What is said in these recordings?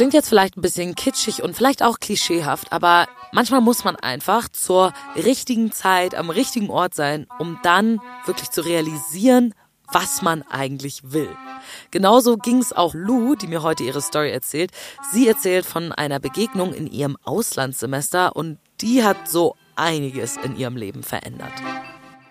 klingt jetzt vielleicht ein bisschen kitschig und vielleicht auch klischeehaft, aber manchmal muss man einfach zur richtigen Zeit am richtigen Ort sein, um dann wirklich zu realisieren, was man eigentlich will. Genauso ging es auch Lou, die mir heute ihre Story erzählt. Sie erzählt von einer Begegnung in ihrem Auslandssemester und die hat so einiges in ihrem Leben verändert.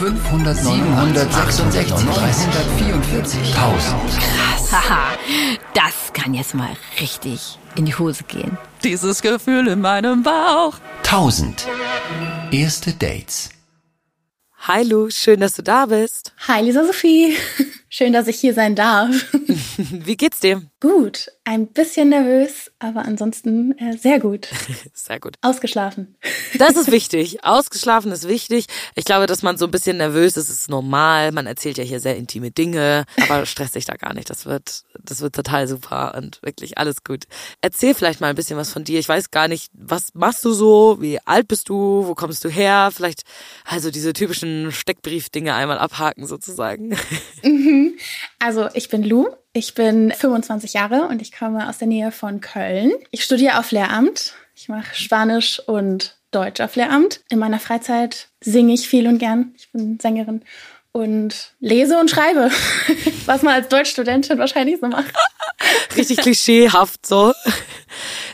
500, 766, 344, 1000. Haha, das kann jetzt mal richtig in die Hose gehen. Dieses Gefühl in meinem Bauch. 1000. Erste Dates. Hi Lou, schön, dass du da bist. Hi, Lisa Sophie. Schön, dass ich hier sein darf. Wie geht's dir? Gut, ein bisschen nervös, aber ansonsten äh, sehr gut. Sehr gut. Ausgeschlafen. Das ist wichtig. Ausgeschlafen ist wichtig. Ich glaube, dass man so ein bisschen nervös ist, ist normal. Man erzählt ja hier sehr intime Dinge, aber stress dich da gar nicht. Das wird, das wird total super und wirklich alles gut. Erzähl vielleicht mal ein bisschen was von dir. Ich weiß gar nicht, was machst du so? Wie alt bist du? Wo kommst du her? Vielleicht also diese typischen Steckbrief-Dinge einmal abhaken sozusagen. Also, ich bin Lou. Ich bin 25 Jahre und ich komme aus der Nähe von Köln. Ich studiere auf Lehramt. Ich mache Spanisch und Deutsch auf Lehramt. In meiner Freizeit singe ich viel und gern. Ich bin Sängerin und lese und schreibe, was man als Deutschstudentin wahrscheinlich so macht. Richtig klischeehaft so.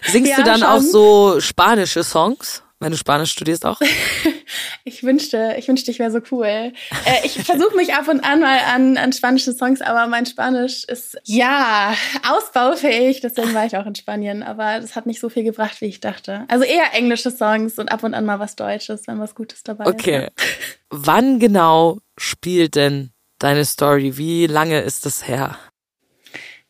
Singst Ja, du dann schon. auch so spanische Songs, wenn du Spanisch studierst auch? Ich wünschte, ich wünschte, ich wäre so cool. Äh, ich versuche mich ab und an mal an, an spanische Songs, aber mein Spanisch ist ja ausbaufähig. Deswegen war ich auch in Spanien, aber das hat nicht so viel gebracht, wie ich dachte. Also eher englische Songs und ab und an mal was Deutsches, wenn was Gutes dabei ist. Okay. Wann genau spielt denn deine Story? Wie lange ist das her?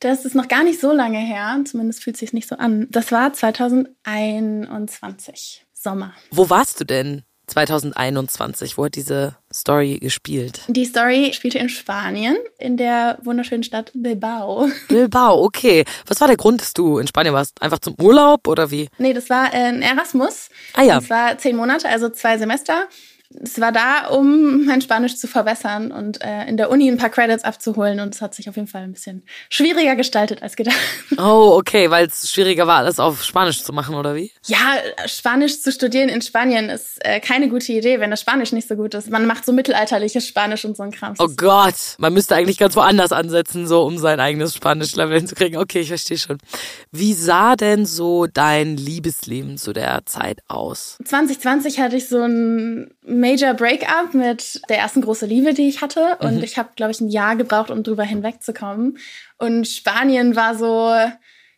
Das ist noch gar nicht so lange her, zumindest fühlt sich nicht so an. Das war 2021, Sommer. Wo warst du denn 2021? Wo hat diese Story gespielt? Die Story spielte in Spanien, in der wunderschönen Stadt Bilbao. Bilbao, okay. Was war der Grund, dass du in Spanien warst? Einfach zum Urlaub oder wie? Nee, das war äh, ein Erasmus. Ah ja. Das war zehn Monate, also zwei Semester. Es war da, um mein Spanisch zu verbessern und äh, in der Uni ein paar Credits abzuholen. Und es hat sich auf jeden Fall ein bisschen schwieriger gestaltet als gedacht. Oh, okay, weil es schwieriger war, alles auf Spanisch zu machen, oder wie? Ja, Spanisch zu studieren in Spanien ist äh, keine gute Idee, wenn das Spanisch nicht so gut ist. Man macht so mittelalterliches Spanisch und so ein Kram. Oh Gott, man müsste eigentlich ganz woanders ansetzen, so um sein eigenes Spanisch-Level hinzukriegen. Okay, ich verstehe schon. Wie sah denn so dein Liebesleben zu der Zeit aus? 2020 hatte ich so ein Major Breakup mit der ersten großen Liebe, die ich hatte. Und ich habe, glaube ich, ein Jahr gebraucht, um drüber hinwegzukommen. Und Spanien war so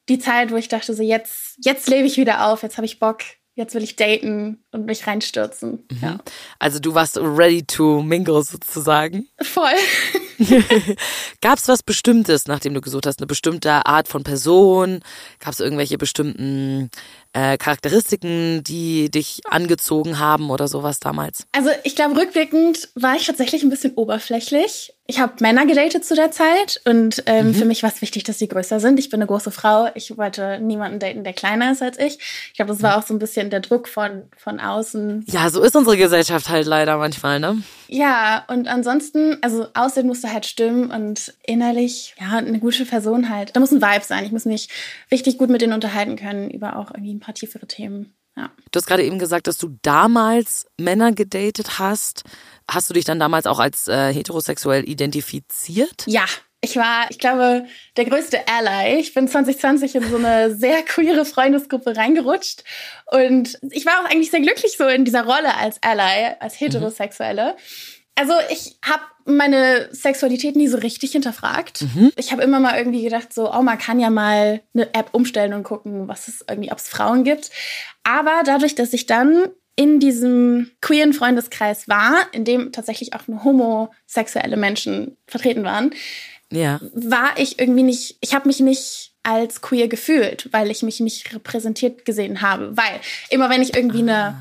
die Zeit, wo ich dachte, so jetzt, jetzt lebe ich wieder auf, jetzt habe ich Bock, jetzt will ich daten und mich reinstürzen. Ja. Also du warst ready to mingle sozusagen. Voll. Gab es was Bestimmtes, nachdem du gesucht hast? Eine bestimmte Art von Person? Gab es irgendwelche bestimmten äh, Charakteristiken, die dich angezogen haben oder sowas damals? Also ich glaube, rückblickend war ich tatsächlich ein bisschen oberflächlich. Ich habe Männer gedatet zu der Zeit und ähm, für mich war es wichtig, dass die größer sind. Ich bin eine große Frau. Ich wollte niemanden daten, der kleiner ist als ich. Ich glaube, das war auch so ein bisschen der Druck von, von außen. Ja, so ist unsere Gesellschaft halt leider manchmal, ne? Ja, und ansonsten, also Aussehen musste halt stimmen und innerlich, ja, eine gute Person halt. Da muss ein Vibe sein. Ich muss mich richtig gut mit denen unterhalten können über auch irgendwie ein paar tiefere Themen. Ja. Du hast gerade eben gesagt, dass du damals Männer gedatet hast. Hast du dich dann damals auch als äh, heterosexuell identifiziert? Ja, ich war, ich glaube, der größte Ally. Ich bin 2020 in so eine sehr queere Freundesgruppe reingerutscht. Und ich war auch eigentlich sehr glücklich so in dieser Rolle als Ally, als Heterosexuelle. Also ich habe meine Sexualität nie so richtig hinterfragt. Ich habe immer mal irgendwie gedacht, so, oh, man kann ja mal eine App umstellen und gucken, was es irgendwie, ob es Frauen gibt. Aber dadurch, dass ich dann in diesem queeren Freundeskreis war, in dem tatsächlich auch nur homosexuelle Menschen vertreten waren, Ja. war ich irgendwie nicht, ich habe mich nicht als queer gefühlt, weil ich mich nicht repräsentiert gesehen habe. Weil immer wenn ich irgendwie eine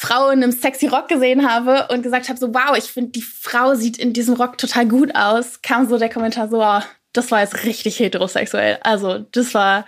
Frau in einem sexy Rock gesehen habe und gesagt habe, so wow, ich finde, die Frau sieht in diesem Rock total gut aus, kam so der Kommentar so, oh, das war jetzt richtig heterosexuell. Also das war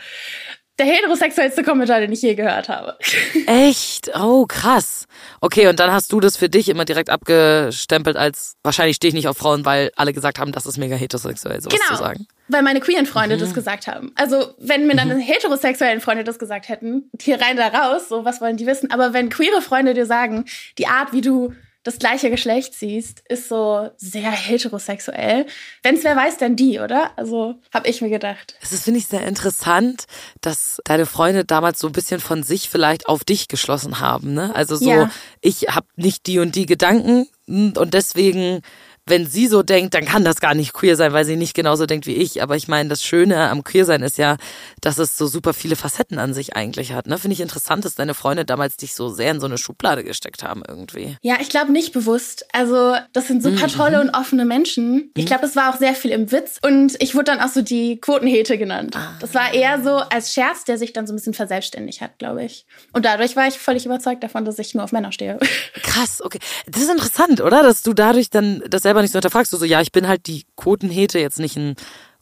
der heterosexuellste Kommentar, den ich je gehört habe. Echt? Oh, krass. Okay, und dann hast du das für dich immer direkt abgestempelt als wahrscheinlich stehe ich nicht auf Frauen, weil alle gesagt haben, das ist mega heterosexuell, sowas genau, zu sagen. Weil meine queeren Freunde mhm. das gesagt haben. Also, wenn mir dann mhm. heterosexuellen Freunde das gesagt hätten, hier rein, da raus, so was wollen die wissen. Aber wenn queere Freunde dir sagen, die Art, wie du das gleiche Geschlecht siehst, ist so sehr heterosexuell. Wenn es wer weiß, dann die, oder? Also habe ich mir gedacht. Es ist, finde ich, sehr interessant, dass deine Freunde damals so ein bisschen von sich vielleicht auf dich geschlossen haben. Ne? Also so, ja. ich habe nicht die und die Gedanken und deswegen wenn sie so denkt, dann kann das gar nicht queer sein, weil sie nicht genauso denkt wie ich. Aber ich meine, das Schöne am Queersein ist ja, dass es so super viele Facetten an sich eigentlich hat. Ne? Finde ich interessant, dass deine Freunde damals dich so sehr in so eine Schublade gesteckt haben irgendwie. Ja, ich glaube nicht bewusst. Also das sind super mhm. tolle und offene Menschen. Ich mhm. glaube, es war auch sehr viel im Witz. Und ich wurde dann auch so die Quotenhete genannt. Ah. Das war eher so als Scherz, der sich dann so ein bisschen verselbstständigt hat, glaube ich. Und dadurch war ich völlig überzeugt davon, dass ich nur auf Männer stehe. Krass, okay. Das ist interessant, oder? Dass du dadurch dann das selber nicht so hinterfragst. Du so, ja, ich bin halt die Quotenhete, jetzt nicht ein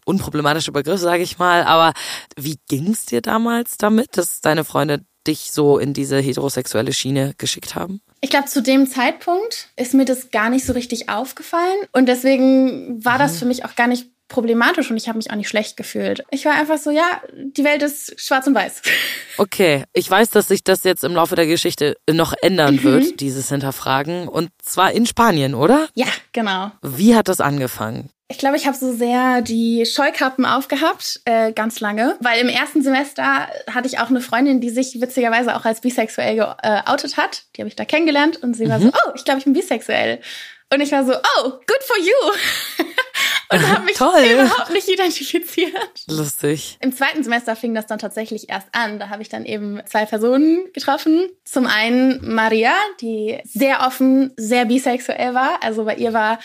unproblematischer Begriff, sage ich mal. Aber wie ging es dir damals damit, dass deine Freunde dich so in diese heterosexuelle Schiene geschickt haben? Ich glaube, zu dem Zeitpunkt ist mir das gar nicht so richtig aufgefallen. Und deswegen war das mhm. für mich auch gar nicht problematisch und ich habe mich auch nicht schlecht gefühlt. Ich war einfach so, ja, die Welt ist schwarz und weiß. Okay, ich weiß, dass sich das jetzt im Laufe der Geschichte noch ändern mhm. wird, dieses Hinterfragen. Und zwar in Spanien, oder? Ja, genau. Wie hat das angefangen? Ich glaube, ich habe so sehr die Scheukappen aufgehabt, äh, ganz lange. Weil im ersten Semester hatte ich auch eine Freundin, die sich witzigerweise auch als bisexuell geoutet hat. Die habe ich da kennengelernt und sie mhm. war so, oh, ich glaube, ich bin bisexuell. Und ich war so, oh, good for you. und habe mich Toll. überhaupt nicht identifiziert. Lustig. Im zweiten Semester fing das dann tatsächlich erst an. Da habe ich dann eben zwei Personen getroffen. Zum einen Maria, die sehr offen, sehr bisexuell war. Also bei ihr war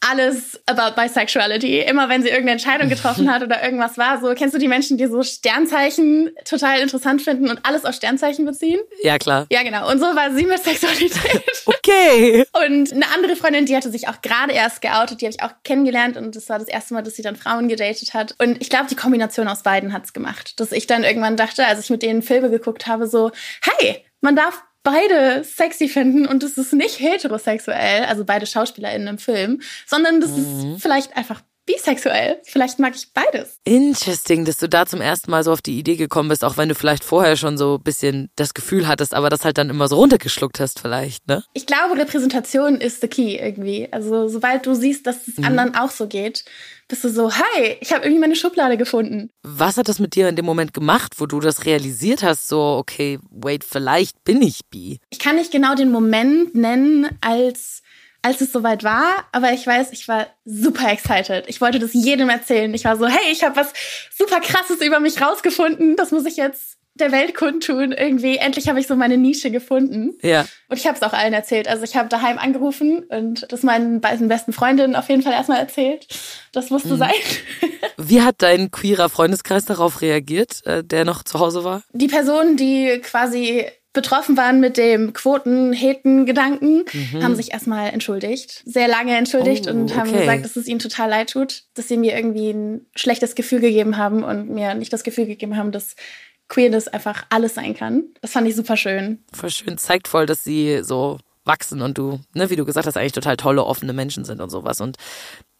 alles about bisexuality. Immer wenn sie irgendeine Entscheidung getroffen hat oder irgendwas war, so kennst du die Menschen, die so Sternzeichen total interessant finden und alles auf Sternzeichen beziehen? Ja, klar. Ja, genau. Und so war sie mit Sexualität. okay. Und eine andere Freundin, die hatte sich auch gerade erst geoutet, die habe ich auch kennengelernt und das war das erste Mal, dass sie dann Frauen gedatet hat. Und ich glaube, die Kombination aus beiden hat's gemacht, dass ich dann irgendwann dachte, als ich mit denen Filme geguckt habe, so, hey, man darf beide sexy finden und es ist nicht heterosexuell, also beide SchauspielerInnen im Film, sondern das mhm. ist vielleicht einfach bisexuell. Vielleicht mag ich beides. Interesting, dass du da zum ersten Mal so auf die Idee gekommen bist, auch wenn du vielleicht vorher schon so ein bisschen das Gefühl hattest, aber das halt dann immer so runtergeschluckt hast vielleicht, ne? Ich glaube, Repräsentation ist the key irgendwie. Also sobald du siehst, dass es mhm. anderen auch so geht, bist du so, hi, ich habe irgendwie meine Schublade gefunden. Was hat das mit dir in dem Moment gemacht, wo du das realisiert hast, so, okay, wait, vielleicht bin ich bi? Ich kann nicht genau den Moment nennen, als als es soweit war, aber ich weiß, ich war super excited. Ich wollte das jedem erzählen. Ich war so, hey, ich habe was super krasses über mich rausgefunden. Das muss ich jetzt der Welt kundtun. Irgendwie, endlich habe ich so meine Nische gefunden. Ja. Und ich habe es auch allen erzählt. Also ich habe daheim angerufen und das meinen beiden besten Freundinnen auf jeden Fall erstmal erzählt. Das musste mhm. sein. Wie hat dein queerer Freundeskreis darauf reagiert, äh, der noch zu Hause war? Die Personen, die quasi betroffen waren mit dem Quoten-Heten-Gedanken, mhm. haben sich erstmal entschuldigt. Sehr lange entschuldigt oh, und haben okay. gesagt, dass es ihnen total leid tut, dass sie mir irgendwie ein schlechtes Gefühl gegeben haben und mir nicht das Gefühl gegeben haben, dass Queerness einfach alles sein kann. Das fand ich super schön. Voll schön. Zeigt voll, dass sie so wachsen und du, ne, wie du gesagt hast, eigentlich total tolle, offene Menschen sind und sowas. Und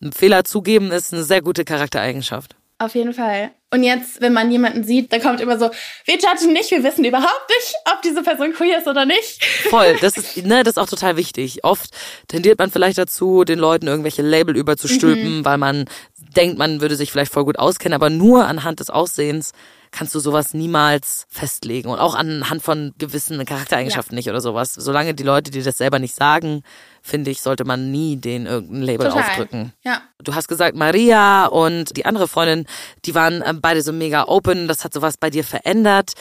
einen Fehler zugeben ist eine sehr gute Charaktereigenschaft. Auf jeden Fall. Und jetzt, wenn man jemanden sieht, dann kommt immer so, wir judgen nicht, wir wissen überhaupt nicht, ob diese Person queer ist oder nicht. Voll, das ist, ne, das ist auch total wichtig. Oft tendiert man vielleicht dazu, den Leuten irgendwelche Label überzustülpen, mhm. weil man denkt, man würde sich vielleicht voll gut auskennen, aber nur anhand des Aussehens kannst du sowas niemals festlegen. Und auch anhand von gewissen Charaktereigenschaften ja. nicht oder sowas. Solange die Leute dir das selber nicht sagen, finde ich, sollte man nie den irgendein Label Total. aufdrücken. Ja. Du hast gesagt, Maria und die andere Freundin, die waren ähm, beide so mega open. Das hat sowas bei dir verändert.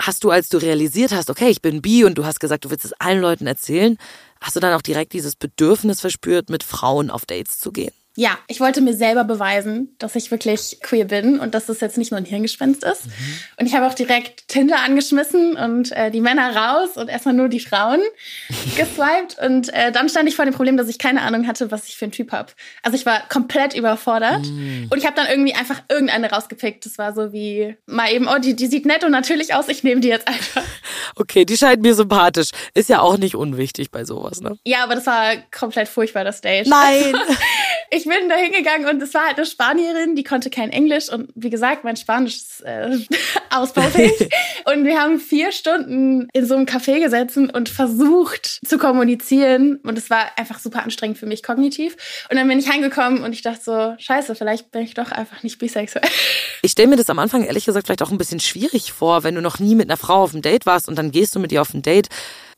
Hast du, als du realisiert hast, okay, ich bin bi und du hast gesagt, du willst es allen Leuten erzählen, hast du dann auch direkt dieses Bedürfnis verspürt, mit Frauen auf Dates zu gehen? Ja, ich wollte mir selber beweisen, dass ich wirklich queer bin und dass das jetzt nicht nur ein Hirngespinst ist. Mhm. Und ich habe auch direkt Tinder angeschmissen und äh, die Männer raus und erstmal nur die Frauen geswiped. Und äh, dann stand ich vor dem Problem, dass ich keine Ahnung hatte, was ich für einen Typ habe. Also ich war komplett überfordert. Mhm. Und ich habe dann irgendwie einfach irgendeine rausgepickt. Das war so wie mal eben, oh, die, die sieht nett und natürlich aus, ich nehme die jetzt einfach. Okay, die scheint mir sympathisch. Ist ja auch nicht unwichtig bei sowas, ne? Ja, aber das war komplett furchtbar, das Date. Nein! Ich bin da hingegangen und es war halt eine Spanierin, die konnte kein Englisch und wie gesagt, mein Spanisch ist äh, ausbaufähig. und wir haben vier Stunden in so einem Café gesessen und versucht zu kommunizieren und es war einfach super anstrengend für mich kognitiv. Und dann bin ich heimgekommen und ich dachte so, scheiße, vielleicht bin ich doch einfach nicht bisexuell. Ich stelle mir das am Anfang ehrlich gesagt vielleicht auch ein bisschen schwierig vor, wenn du noch nie mit einer Frau auf ein Date warst und dann gehst du mit ihr auf ein Date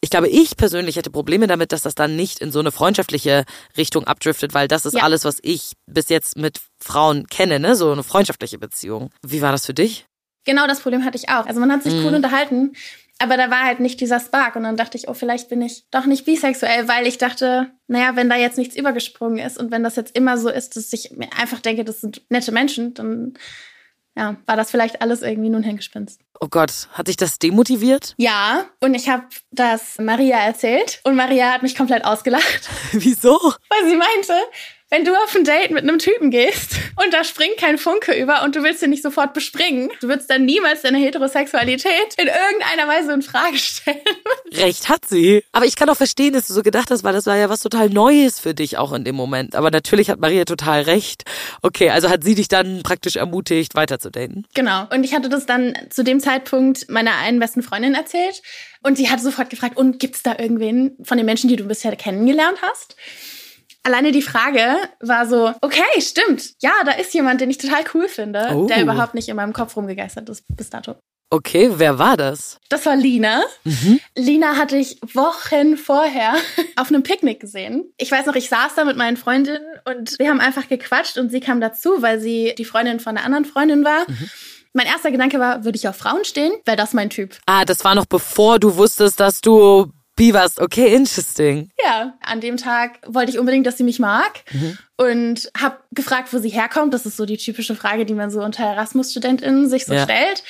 ich glaube, ich persönlich hätte Probleme damit, dass das dann nicht in so eine freundschaftliche Richtung abdriftet, weil das ist ja. alles, was ich bis jetzt mit Frauen kenne, ne? So eine freundschaftliche Beziehung. Wie war das für dich? Genau das Problem hatte ich auch. Also man hat sich mhm. cool unterhalten, aber da war halt nicht dieser Spark. Und dann dachte ich, oh, vielleicht bin ich doch nicht bisexuell, weil ich dachte, naja, wenn da jetzt nichts übergesprungen ist und wenn das jetzt immer so ist, dass ich mir einfach denke, das sind nette Menschen, dann ja, war das vielleicht alles irgendwie nur ein Hingespinst. Oh Gott, hat dich das demotiviert? Ja, und ich habe das Maria erzählt und Maria hat mich komplett ausgelacht. Wieso? Weil sie meinte, wenn du auf ein Date mit einem Typen gehst und da springt kein Funke über und du willst ihn nicht sofort bespringen, du würdest dann niemals deine Heterosexualität in irgendeiner Weise in Frage stellen. Recht hat sie. Aber ich kann auch verstehen, dass du so gedacht hast, weil das war ja was total Neues für dich auch in dem Moment. Aber natürlich hat Maria total recht. Okay, also hat sie dich dann praktisch ermutigt, weiter zu daten. Genau. Und ich hatte das dann zu dem Zeitpunkt meiner einen besten Freundin erzählt. Und die hat sofort gefragt, und gibt's da irgendwen von den Menschen, die du bisher kennengelernt hast? Alleine die Frage war so, okay, stimmt. Ja, da ist jemand, den ich total cool finde, oh. der überhaupt nicht in meinem Kopf rumgegeistert ist bis dato. Okay, wer war das? Das war Lina. Mhm. Lina hatte ich Wochen vorher auf einem Picknick gesehen. Ich weiß noch, ich saß da mit meinen Freundinnen und wir haben einfach gequatscht und sie kam dazu, weil sie die Freundin von einer anderen Freundin war. Mhm. Mein erster Gedanke war, würde ich auf Frauen stehen? Wäre das mein Typ? Ah, das war noch bevor du wusstest, dass du wie war's? Okay, interesting. Ja, an dem Tag wollte ich unbedingt, dass sie mich mag mhm. und habe gefragt, wo sie herkommt. Das ist so die typische Frage, die man so unter Erasmus-StudentInnen sich so ja. stellt.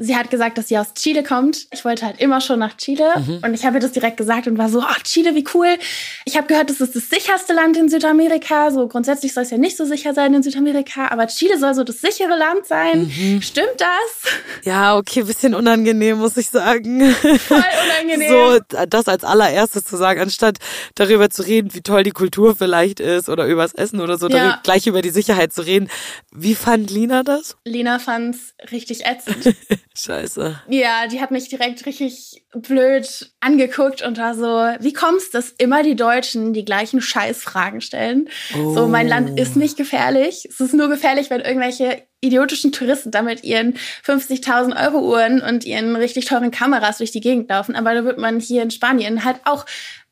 Sie hat gesagt, dass sie aus Chile kommt. Ich wollte halt immer schon nach Chile mhm. und ich habe ihr das direkt gesagt und war so, ach, Chile, wie cool. Ich habe gehört, das ist das sicherste Land in Südamerika. So grundsätzlich soll es ja nicht so sicher sein in Südamerika, aber Chile soll so das sichere Land sein. Mhm. Stimmt das? Ja, okay, bisschen unangenehm, muss ich sagen. Voll unangenehm. So, das als allererstes zu sagen, anstatt darüber zu reden, wie toll die Kultur vielleicht ist oder übers Essen oder so, ja. gleich über die Sicherheit zu reden. Wie fand Lina das? Lina fand's richtig ätzend. Scheiße. Ja, die hat mich direkt richtig blöd angeguckt und war so, wie kommst dass immer die Deutschen die gleichen Scheißfragen stellen? Oh. So, mein Land ist nicht gefährlich. Es ist nur gefährlich, wenn irgendwelche idiotischen Touristen damit ihren 50.000 Euro Uhren und ihren richtig teuren Kameras durch die Gegend laufen. Aber da wird man hier in Spanien halt auch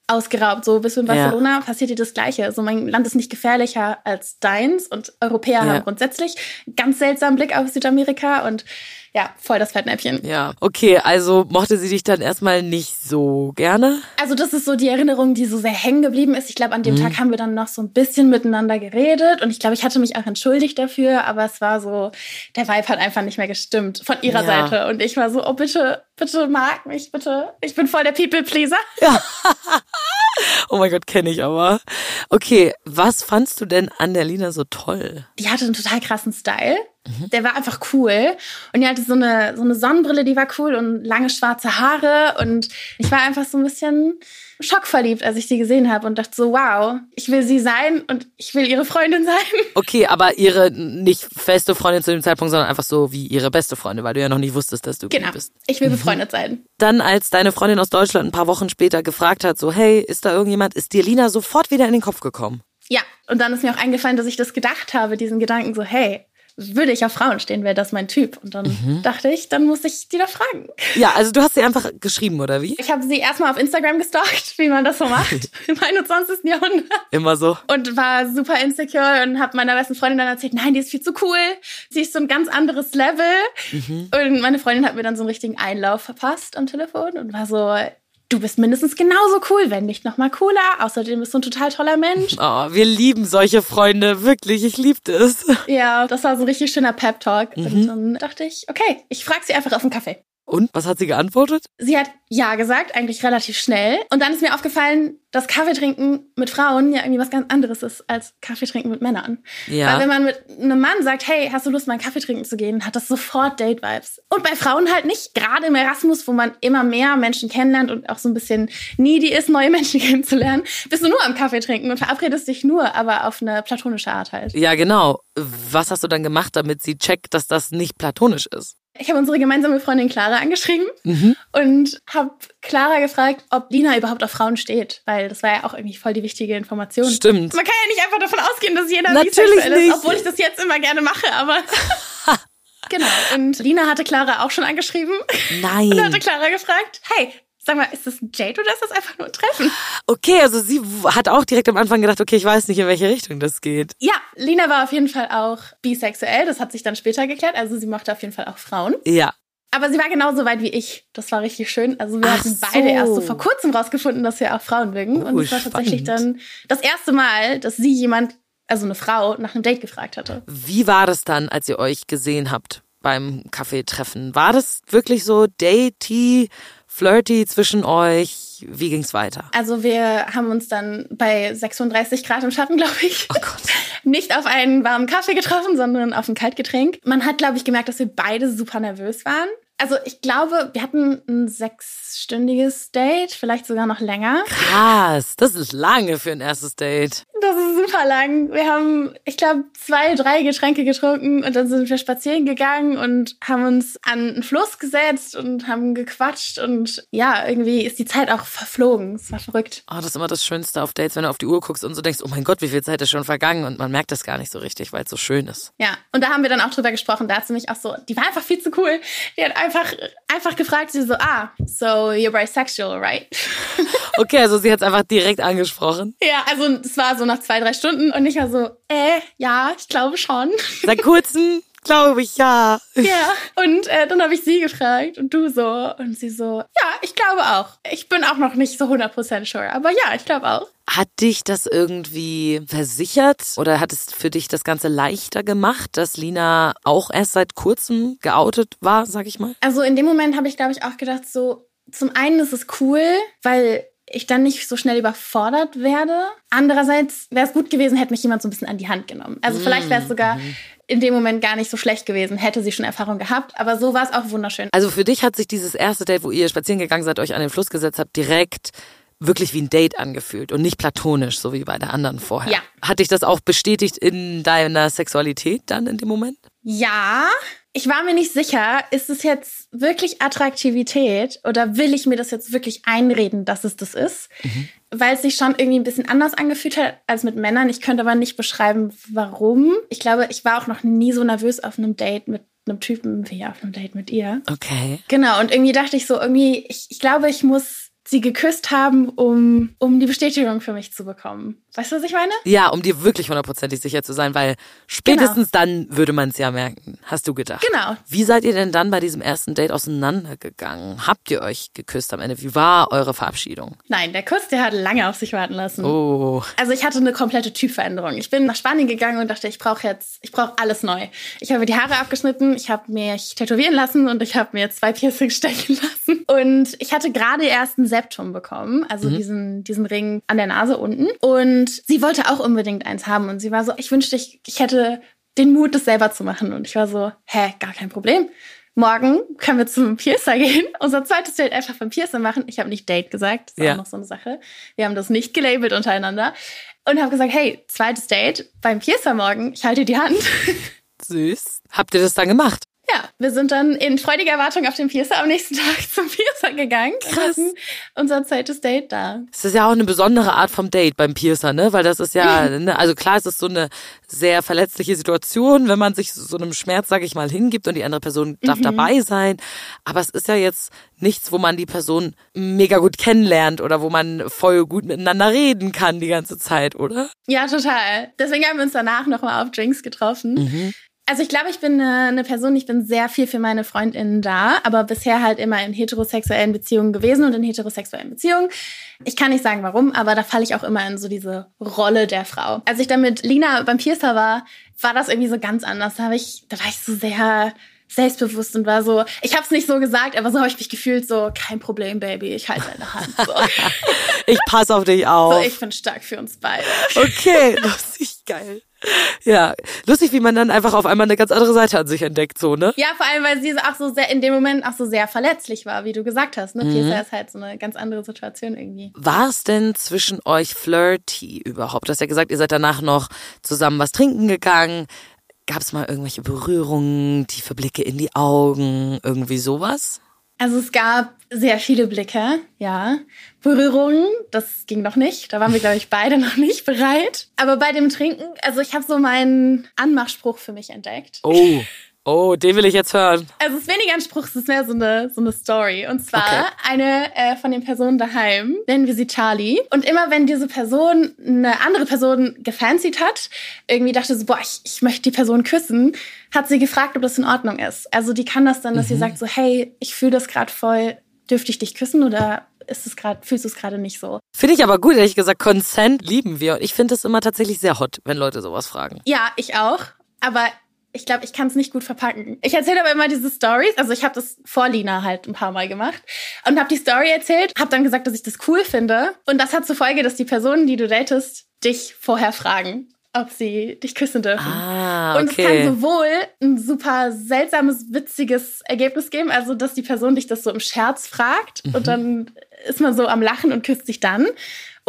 ausgeraubt. So bis in Barcelona ja. passiert dir das Gleiche. Also mein Land ist nicht gefährlicher als deins und Europäer ja. haben grundsätzlich ganz seltsamen Blick auf Südamerika und ja, voll das Fettnäpfchen. Ja, okay, also mochte sie dich dann erstmal nicht so gerne? Also das ist so die Erinnerung, die so sehr hängen geblieben ist. Ich glaube, an dem mhm. Tag haben wir dann noch so ein bisschen miteinander geredet und ich glaube, ich hatte mich auch entschuldigt dafür, aber es war so, der Vibe hat einfach nicht mehr gestimmt von ihrer ja. Seite und ich war so, oh bitte, bitte mag mich, bitte. Ich bin voll der People-Pleaser. Ja. Oh mein Gott, kenne ich aber. Okay, was fandst du denn an der Lina so toll? Die hatte einen total krassen Style. Mhm. Der war einfach cool. Und die hatte so eine, so eine Sonnenbrille, die war cool und lange schwarze Haare. Und ich war einfach so ein bisschen schockverliebt, als ich sie gesehen habe und dachte so, wow, ich will sie sein und ich will ihre Freundin sein. Okay, aber ihre nicht feste Freundin zu dem Zeitpunkt, sondern einfach so wie ihre beste Freundin, weil du ja noch nicht wusstest, dass du genau. bist. Ich will mhm. befreundet sein. Dann, als deine Freundin aus Deutschland ein paar Wochen später gefragt hat, so, hey, ist da irgendjemand, ist dir Lina sofort wieder in den Kopf gekommen? Ja, und dann ist mir auch eingefallen, dass ich das gedacht habe, diesen Gedanken so, hey, würde ich auf Frauen stehen, wäre das mein Typ. Und dann mhm. dachte ich, dann muss ich die da fragen. Ja, also du hast sie einfach geschrieben, oder wie? Ich habe sie erstmal auf Instagram gestalkt, wie man das so macht im 21. Jahrhundert. Immer so. Und war super insecure und habe meiner besten Freundin dann erzählt, nein, die ist viel zu cool. Sie ist so ein ganz anderes Level. Mhm. Und meine Freundin hat mir dann so einen richtigen Einlauf verpasst am Telefon und war so, du bist mindestens genauso cool, wenn nicht noch mal cooler. Außerdem bist du ein total toller Mensch. Oh, wir lieben solche Freunde, wirklich, ich liebe es. Ja, das war so ein richtig schöner Pep-Talk. Und dann dachte ich, okay, ich frage sie einfach auf einen Kaffee. Und was hat sie geantwortet? Sie hat ja gesagt, eigentlich relativ schnell. Und dann ist mir aufgefallen, dass Kaffee trinken mit Frauen ja irgendwie was ganz anderes ist als Kaffee trinken mit Männern. Ja. Weil wenn man mit einem Mann sagt, hey, hast du Lust, mal einen Kaffee trinken zu gehen, hat das sofort Date-Vibes. Und bei Frauen halt nicht. Gerade im Erasmus, wo man immer mehr Menschen kennenlernt und auch so ein bisschen needy ist, neue Menschen kennenzulernen, bist du nur am Kaffee trinken und verabredest dich nur, aber auf eine platonische Art halt. Ja, genau. Was hast du dann gemacht, damit sie checkt, dass das nicht platonisch ist? Ich habe unsere gemeinsame Freundin Clara angeschrieben Mhm. und habe Clara gefragt, ob Lina überhaupt auf Frauen steht, weil das war ja auch irgendwie voll die wichtige Information. Stimmt. Man kann ja nicht einfach davon ausgehen, dass jeder Natürlich ist, obwohl ich das jetzt immer gerne mache, aber genau. Und Lina hatte Clara auch schon angeschrieben und Nein. hatte Clara gefragt, hey, sag mal, ist das ein Date oder ist das einfach nur ein Treffen? Okay, also sie hat auch direkt am Anfang gedacht, okay, ich weiß nicht, in welche Richtung das geht. Ja, Lina war auf jeden Fall auch bisexuell, das hat sich dann später geklärt, also sie mochte auf jeden Fall auch Frauen. Ja. Aber sie war genauso weit wie ich. Das war richtig schön. Also wir Ach hatten so. beide erst so vor kurzem rausgefunden, dass wir auch Frauen mögen. Oh, und es war tatsächlich spannend. dann das erste Mal, dass sie jemand, also eine Frau, nach einem Date gefragt hatte. Wie war das dann, als ihr euch gesehen habt beim Kaffeetreffen? War das wirklich so datey, flirty zwischen euch? Wie ging's weiter? Also wir haben uns dann bei 36 Grad im Schatten, glaube ich, Oh nicht auf einen warmen Kaffee getroffen, sondern auf ein Kaltgetränk. Man hat, glaube ich, gemerkt, dass wir beide super nervös waren. Also ich glaube, wir hatten ein sechsstündiges Date, vielleicht sogar noch länger. Krass, das ist lange für ein erstes Date. Das ist super lang. Wir haben, ich glaube, zwei, drei Getränke getrunken und dann sind wir spazieren gegangen und haben uns an einen Fluss gesetzt und haben gequatscht und ja, irgendwie ist die Zeit auch verflogen. Es war verrückt. Oh, das ist immer das Schönste auf Dates, wenn du auf die Uhr guckst und so denkst, oh mein Gott, wie viel Zeit ist schon vergangen und man merkt das gar nicht so richtig, weil es so schön ist. Ja, und da haben wir dann auch drüber gesprochen. Da hat sie mich auch so, die war einfach viel zu cool. Die hat einfach, einfach gefragt, sie so, ah, so you're bisexual, right? Okay, also sie hat es einfach direkt angesprochen. ja, also es war so nach zwei, drei Stunden und ich war so, äh, ja, ich glaube schon. Seit kurzem glaube ich ja. Ja, und äh, dann habe ich sie gefragt und du so. Und sie so, ja, ich glaube auch. Ich bin auch noch nicht so 100% sure, aber ja, ich glaube auch. Hat dich das irgendwie versichert oder hat es für dich das Ganze leichter gemacht, dass Lina auch erst seit kurzem geoutet war, sag ich mal? Also in dem Moment habe ich, glaube ich, auch gedacht, so, zum einen ist es cool, weil ich dann nicht so schnell überfordert werde. Andererseits wäre es gut gewesen, hätte mich jemand so ein bisschen an die Hand genommen. Also vielleicht wäre es sogar in dem Moment gar nicht so schlecht gewesen, hätte sie schon Erfahrung gehabt. Aber so war es auch wunderschön. Also für dich hat sich dieses erste Date, wo ihr spazieren gegangen seid, euch an den Fluss gesetzt habt, direkt wirklich wie ein Date angefühlt und nicht platonisch, so wie bei der anderen vorher. Ja. Hat dich das auch bestätigt in deiner Sexualität dann in dem Moment? Ja, ich war mir nicht sicher, ist es jetzt wirklich Attraktivität oder will ich mir das jetzt wirklich einreden, dass es das ist? Weil es sich schon irgendwie ein bisschen anders angefühlt hat als mit Männern. Ich könnte aber nicht beschreiben, warum. Ich glaube, ich war auch noch nie so nervös auf einem Date mit einem Typen wie auf einem Date mit ihr. Okay. Genau, und irgendwie dachte ich so, irgendwie, ich, ich glaube, ich muss sie geküsst haben, um, um die Bestätigung für mich zu bekommen. Weißt du, was ich meine? Ja, um dir wirklich hundertprozentig sicher zu sein, weil spätestens dann würde man es ja merken, hast du gedacht. Genau. Wie seid ihr denn dann bei diesem ersten Date auseinandergegangen? Habt ihr euch geküsst am Ende? Wie war eure Verabschiedung? Nein, der Kuss, der hat lange auf sich warten lassen. Oh. Also ich hatte eine komplette Typveränderung. Ich bin nach Spanien gegangen und dachte, ich brauche jetzt, ich brauche alles neu. Ich habe mir die Haare abgeschnitten, ich habe mich tätowieren lassen und ich habe mir zwei Piercings stechen lassen. Und ich hatte gerade erst ein Septum bekommen, also diesen, diesen Ring an der Nase unten. Und sie wollte auch unbedingt eins haben. Und sie war so, ich wünschte, ich, ich hätte den Mut, das selber zu machen. Und ich war so, hä, gar kein Problem. Morgen können wir zum Piercer gehen, unser zweites Date einfach beim Piercer machen. Ich habe nicht Date gesagt, das ist Ja. auch noch so eine Sache. Wir haben das nicht gelabelt untereinander und habe gesagt, hey, zweites Date beim Piercer morgen, ich halte dir die Hand. Süß. Habt ihr das dann gemacht? Ja, wir sind dann in freudiger Erwartung auf den Piercer am nächsten Tag zum Piercer gegangen Krass. unser zweites Date da. Es ist ja auch eine besondere Art vom Date beim Piercer, ne? Weil das ist ja, ne, also klar, es ist so eine sehr verletzliche Situation, wenn man sich so einem Schmerz, sag ich mal, hingibt und die andere Person darf dabei sein. Aber es ist ja jetzt nichts, wo man die Person mega gut kennenlernt oder wo man voll gut miteinander reden kann die ganze Zeit, oder? Ja, total. Deswegen haben wir uns danach nochmal auf Drinks getroffen. Also ich glaube, ich bin eine, eine Person, ich bin sehr viel für meine Freundinnen da, aber bisher halt immer in heterosexuellen Beziehungen gewesen und in heterosexuellen Beziehungen. Ich kann nicht sagen warum, aber da falle ich auch immer in so diese Rolle der Frau. Als ich dann mit Lina beim Piercer war, war das irgendwie so ganz anders. Da, hab ich, da war ich so sehr selbstbewusst und war so, ich habe es nicht so gesagt, aber so habe ich mich gefühlt, so kein Problem, Baby, ich halte deine Hand. So, Ich passe auf dich auf. so ich bin stark für uns beide. Okay, lustig, geil. Ja, lustig, wie man dann einfach auf einmal eine ganz andere Seite an sich entdeckt, so, ne? Ja, vor allem, weil sie auch so sehr in dem Moment auch so sehr verletzlich war, wie du gesagt hast. Ne? Mhm. Piercer ist halt so eine ganz andere Situation irgendwie. War es denn zwischen euch flirty überhaupt? Du hast ja gesagt, ihr seid danach noch zusammen was trinken gegangen. Gab es mal irgendwelche Berührungen, tiefe Blicke in die Augen, irgendwie sowas? Also es gab sehr viele Blicke, ja. Berührungen, das ging noch nicht. Da waren wir, glaube ich, beide noch nicht bereit. Aber bei dem Trinken, also ich habe so meinen Anmachspruch für mich entdeckt. Oh, oh, den will ich jetzt hören. Also es ist weniger ein Spruch, es ist mehr so eine, so eine Story. Und zwar Okay. eine äh, von den Personen daheim, nennen wir sie Charlie. Und immer wenn diese Person eine andere Person gefanzied hat, irgendwie dachte so, boah, ich, ich möchte die Person küssen, hat sie gefragt, ob das in Ordnung ist. Also die kann das dann, dass sie sagt so, hey, ich fühle das gerade voll, dürfte ich dich küssen oder ist es gerade, fühlst du es gerade nicht so? Finde ich aber gut, ehrlich gesagt. Consent lieben wir. Und ich finde es immer tatsächlich sehr hot, wenn Leute sowas fragen. Ja, ich auch. Aber ich glaube, ich kann es nicht gut verpacken. Ich erzähle aber immer diese Stories. Also ich habe das vor Lina halt ein paar Mal gemacht und habe die Story erzählt, habe dann gesagt, dass ich das cool finde. Und das hat zur Folge, dass die Personen, die du datest, dich vorher fragen, ob sie dich küssen dürfen. Ah, Und es okay. kann sowohl ein super seltsames, witziges Ergebnis geben, also dass die Person dich das so im Scherz fragt Mhm. und dann ist man so am Lachen und küsst sich dann.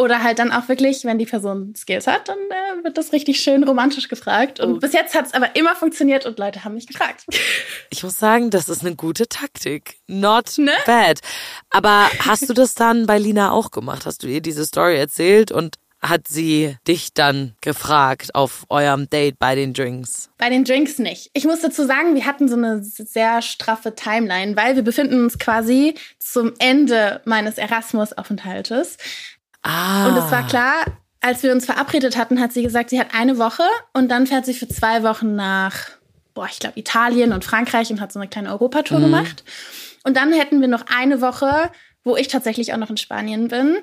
Oder halt dann auch wirklich, wenn die Person Skills hat, dann äh, wird das richtig schön romantisch gefragt. Und Oh. bis jetzt hat es aber immer funktioniert und Leute haben mich gefragt. Ich muss sagen, das ist eine gute Taktik. Not Ne? bad. Aber hast du das dann bei Lina auch gemacht? Hast du ihr diese Story erzählt und hat sie dich dann gefragt auf eurem Date bei den Drinks? Bei den Drinks nicht. Ich muss dazu sagen, wir hatten so eine sehr straffe Timeline, weil wir befinden uns quasi zum Ende meines Erasmus-Aufenthaltes. Ah. Und es war klar, als wir uns verabredet hatten, hat sie gesagt, sie hat eine Woche und dann fährt sie für zwei Wochen nach, boah, ich glaube, Italien und Frankreich und hat so eine kleine Europatour gemacht. Und dann hätten wir noch eine Woche, wo ich tatsächlich auch noch in Spanien bin.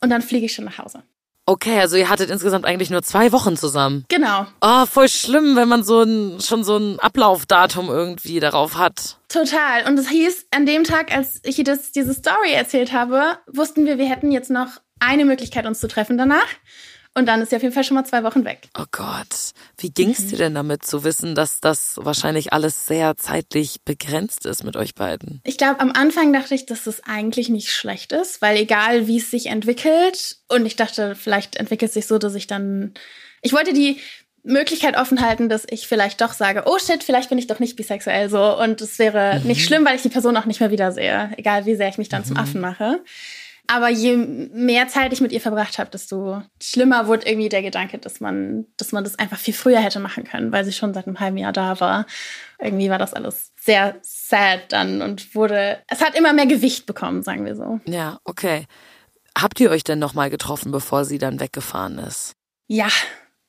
Und dann fliege ich schon nach Hause. Okay, also ihr hattet insgesamt eigentlich nur zwei Wochen zusammen. Genau. Oh, voll schlimm, wenn man so ein, schon so ein Ablaufdatum irgendwie darauf hat. Total. Und es hieß, an dem Tag, als ich das, diese Story erzählt habe, wussten wir, wir hätten jetzt noch eine Möglichkeit, uns zu treffen danach. Und dann ist sie auf jeden Fall schon mal zwei Wochen weg. Oh Gott. Wie ging's dir denn damit zu wissen, dass das wahrscheinlich alles sehr zeitlich begrenzt ist mit euch beiden? Ich glaube, am Anfang dachte ich, dass das eigentlich nicht schlecht ist, weil egal wie es sich entwickelt, und ich dachte, vielleicht entwickelt es sich so, dass ich dann. Ich wollte die Möglichkeit offen halten, dass ich vielleicht doch sage, oh shit, vielleicht bin ich doch nicht bisexuell so. Und es wäre nicht schlimm, weil ich die Person auch nicht mehr wiedersehe, egal wie sehr ich mich dann zum Affen mache. Aber je mehr Zeit ich mit ihr verbracht habe, desto schlimmer wurde irgendwie der Gedanke, dass man, dass man das einfach viel früher hätte machen können, weil sie schon seit einem halben Jahr da war. Irgendwie war das alles sehr sad dann und wurde, es hat immer mehr Gewicht bekommen, sagen wir so. Ja, okay. Habt ihr euch denn nochmal getroffen, bevor sie dann weggefahren ist? Ja,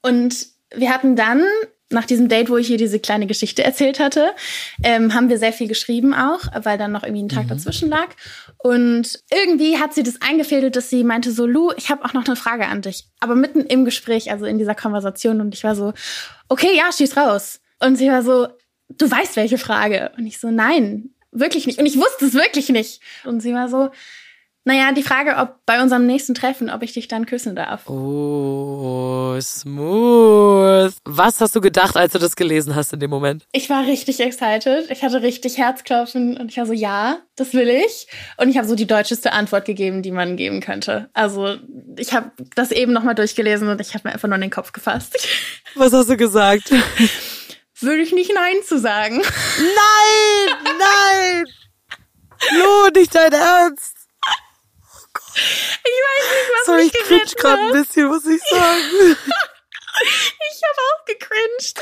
und wir hatten dann, nach diesem Date, wo ich ihr diese kleine Geschichte erzählt hatte, ähm, haben wir sehr viel geschrieben auch, weil dann noch irgendwie ein Tag dazwischen lag. Und irgendwie hat sie das eingefädelt, dass sie meinte so, Lu, ich habe auch noch eine Frage an dich. Aber mitten im Gespräch, also in dieser Konversation. Und ich war so, okay, ja, schieß raus. Und sie war so, du weißt welche Frage. Und ich so, nein, wirklich nicht. Und ich wusste es wirklich nicht. Und sie war so, naja, die Frage, ob bei unserem nächsten Treffen, ob ich dich dann küssen darf. Oh, smooth. Was hast du gedacht, als du das gelesen hast in dem Moment? Ich war richtig excited. Ich hatte richtig Herzklopfen und ich war so, ja, das will ich. Und ich habe so die deutscheste Antwort gegeben, die man geben könnte. Also ich habe das eben nochmal durchgelesen und ich habe mir einfach nur in den Kopf gefasst. Was hast du gesagt? Würde ich nicht Nein zu sagen. Nein, nein. Lu, nicht dein Ernst. Ich weiß nicht, was Sorry, mich ich cringe geritten gerade ein bisschen, muss ich sagen. Ich habe auch gecringed.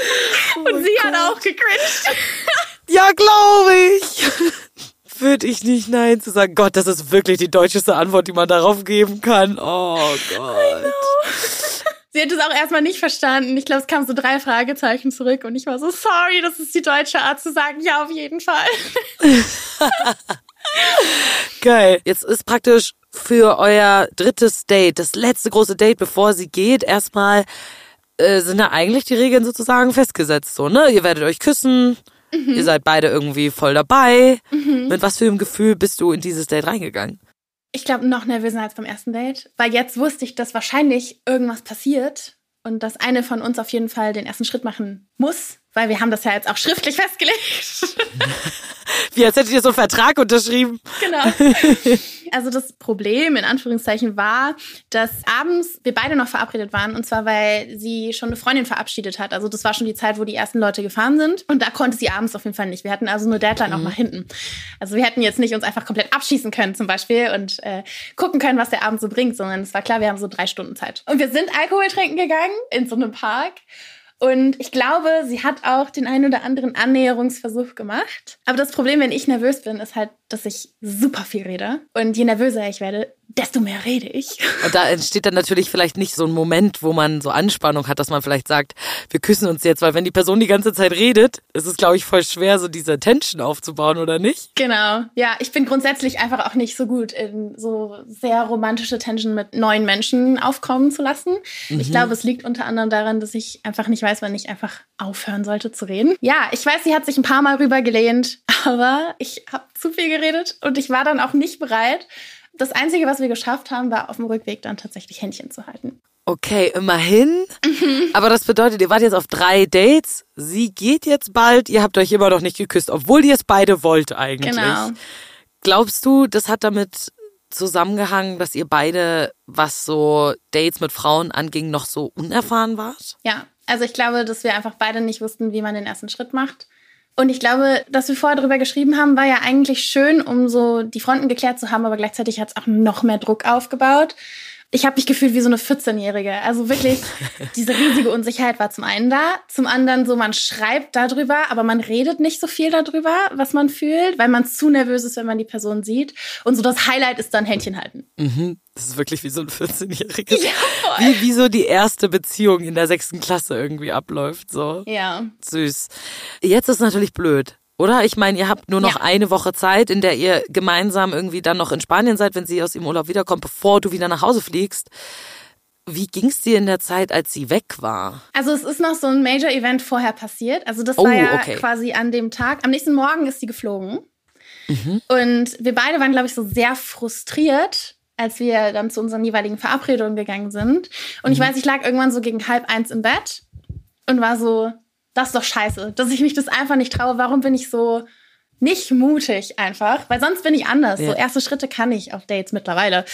und sie hat auch gecringed. Ja, glaube ich. Würde ich nicht Nein zu sagen. Gott, das ist wirklich die deutscheste Antwort, die man darauf geben kann. Oh Gott. Sie Sie hat es auch erstmal nicht verstanden. Ich glaube, es kamen so drei Fragezeichen zurück und ich war so, sorry, das ist die deutsche Art zu sagen, ja, auf jeden Fall. Geil. Jetzt ist praktisch für euer drittes Date, das letzte große Date, bevor sie geht, erstmal äh, sind da eigentlich die Regeln sozusagen festgesetzt. So, ne? Ihr werdet euch küssen, Mhm. ihr seid beide irgendwie voll dabei. Mit was für einem Gefühl bist du in dieses Date reingegangen? Ich glaube, noch nervöser als beim ersten Date, weil jetzt wusste ich, dass wahrscheinlich irgendwas passiert und dass eine von uns auf jeden Fall den ersten Schritt machen muss, weil wir haben das ja jetzt auch schriftlich festgelegt. Wie als hättet ihr so einen Vertrag unterschrieben. genau. Also das Problem in Anführungszeichen war, dass abends wir beide noch verabredet waren und zwar weil sie schon eine Freundin verabschiedet hat. Also das war schon die Zeit, wo die ersten Leute gefahren sind und da konnte sie abends auf jeden Fall nicht. Wir hatten also eine Deadline auch nach hinten. Also wir hätten jetzt nicht uns einfach komplett abschießen können zum Beispiel und äh, gucken können, was der Abend so bringt, sondern es war klar, wir haben so drei Stunden Zeit. Und wir sind Alkohol trinken gegangen in so einem Park. Und ich glaube, sie hat auch den einen oder anderen Annäherungsversuch gemacht. Aber das Problem, wenn ich nervös bin, ist halt, dass ich super viel rede. Und je nervöser ich werde, desto mehr rede ich. Und da entsteht dann natürlich vielleicht nicht so ein Moment, wo man so Anspannung hat, dass man vielleicht sagt, wir küssen uns jetzt, weil wenn die Person die ganze Zeit redet, ist es, glaube ich, voll schwer, so diese Tension aufzubauen, oder nicht? Genau. Ja, ich bin grundsätzlich einfach auch nicht so gut in so sehr romantische Tension mit neuen Menschen aufkommen zu lassen. Ich glaube, es liegt unter anderem daran, dass ich einfach nicht weiß, wann ich einfach aufhören sollte zu reden. Ja, ich weiß, sie hat sich ein paar Mal rübergelehnt, aber ich habe zu viel geredet und ich war dann auch nicht bereit. Das Einzige, was wir geschafft haben, war auf dem Rückweg dann tatsächlich Händchen zu halten. Okay, immerhin. Aber das bedeutet, ihr wart jetzt auf drei Dates. Sie geht jetzt bald. Ihr habt euch immer noch nicht geküsst, obwohl ihr es beide wollt eigentlich. Genau. Glaubst du, das hat damit zusammengehangen, dass ihr beide, was so Dates mit Frauen anging, noch so unerfahren wart? Ja, also ich glaube, dass wir einfach beide nicht wussten, wie man den ersten Schritt macht. Und ich glaube, dass wir vorher drüber geschrieben haben, war ja eigentlich schön, um so die Fronten geklärt zu haben, aber gleichzeitig hat es auch noch mehr Druck aufgebaut. Ich habe mich gefühlt wie so eine 14-Jährige. Also wirklich, diese riesige Unsicherheit war zum einen da, zum anderen so, man schreibt darüber, aber man redet nicht so viel darüber, was man fühlt, weil man zu nervös ist, wenn man die Person sieht. Und so das Highlight ist dann Händchen halten. Mhm. Das ist wirklich wie so ein 14-Jähriges. Ja, voll. Wie, wie so die erste Beziehung in der sechsten Klasse irgendwie abläuft. So Ja. süß. Jetzt ist natürlich blöd. Oder? Ich meine, ihr habt nur noch Ja. eine Woche Zeit, in der ihr gemeinsam irgendwie dann noch in Spanien seid, wenn sie aus dem Urlaub wiederkommt, bevor du wieder nach Hause fliegst. Wie ging's dir in der Zeit, als sie weg war? Also es ist noch so ein Major-Event vorher passiert. Also das Oh, war ja okay. quasi an dem Tag. Am nächsten Morgen ist sie geflogen. Und wir beide waren, glaube ich, so sehr frustriert, als wir dann zu unseren jeweiligen Verabredungen gegangen sind. Und ich weiß, ich lag irgendwann so gegen halb eins im Bett und war so, das ist doch scheiße, dass ich mich das einfach nicht traue. Warum bin ich so nicht mutig einfach? Weil sonst bin ich anders. Ja. So erste Schritte kann ich auf Dates mittlerweile.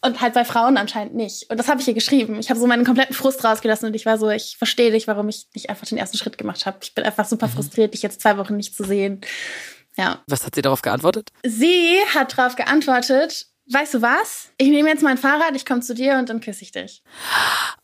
Und halt bei Frauen anscheinend nicht. Und das habe ich ihr geschrieben. Ich habe so meinen kompletten Frust rausgelassen und ich war so, ich verstehe dich, warum ich nicht einfach den ersten Schritt gemacht habe. Ich bin einfach super frustriert, dich jetzt zwei Wochen nicht zu sehen. Ja. Was hat sie darauf geantwortet? Sie hat darauf geantwortet, weißt du was? Ich nehme jetzt mein Fahrrad, ich komme zu dir und dann küsse ich dich.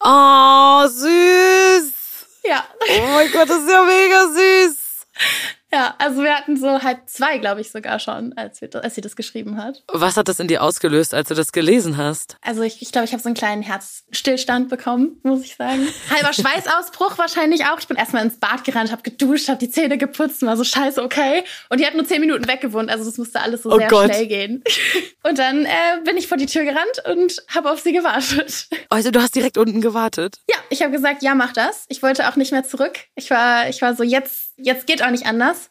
Oh, süß. Ja. Oh mein Gott, das ist ja mega süß. Ja, also wir hatten so halb zwei, glaube ich, sogar schon, als, wir, als sie das geschrieben hat. Was hat das in dir ausgelöst, als du das gelesen hast? Also ich glaube, ich, glaub, ich habe so einen kleinen Herzstillstand bekommen, muss ich sagen. Halber Schweißausbruch wahrscheinlich auch. Ich bin erstmal ins Bad gerannt, habe geduscht, habe die Zähne geputzt und war so scheiße, okay. Und die hat nur zehn Minuten weggewohnt, also das musste alles so Oh sehr Gott. schnell gehen. Und dann äh, bin ich vor die Tür gerannt und habe auf sie gewartet. Also du hast direkt unten gewartet. Ja, ich habe gesagt, ja, mach das. Ich wollte auch nicht mehr zurück. Ich war, ich war so, jetzt, jetzt geht auch nicht anders.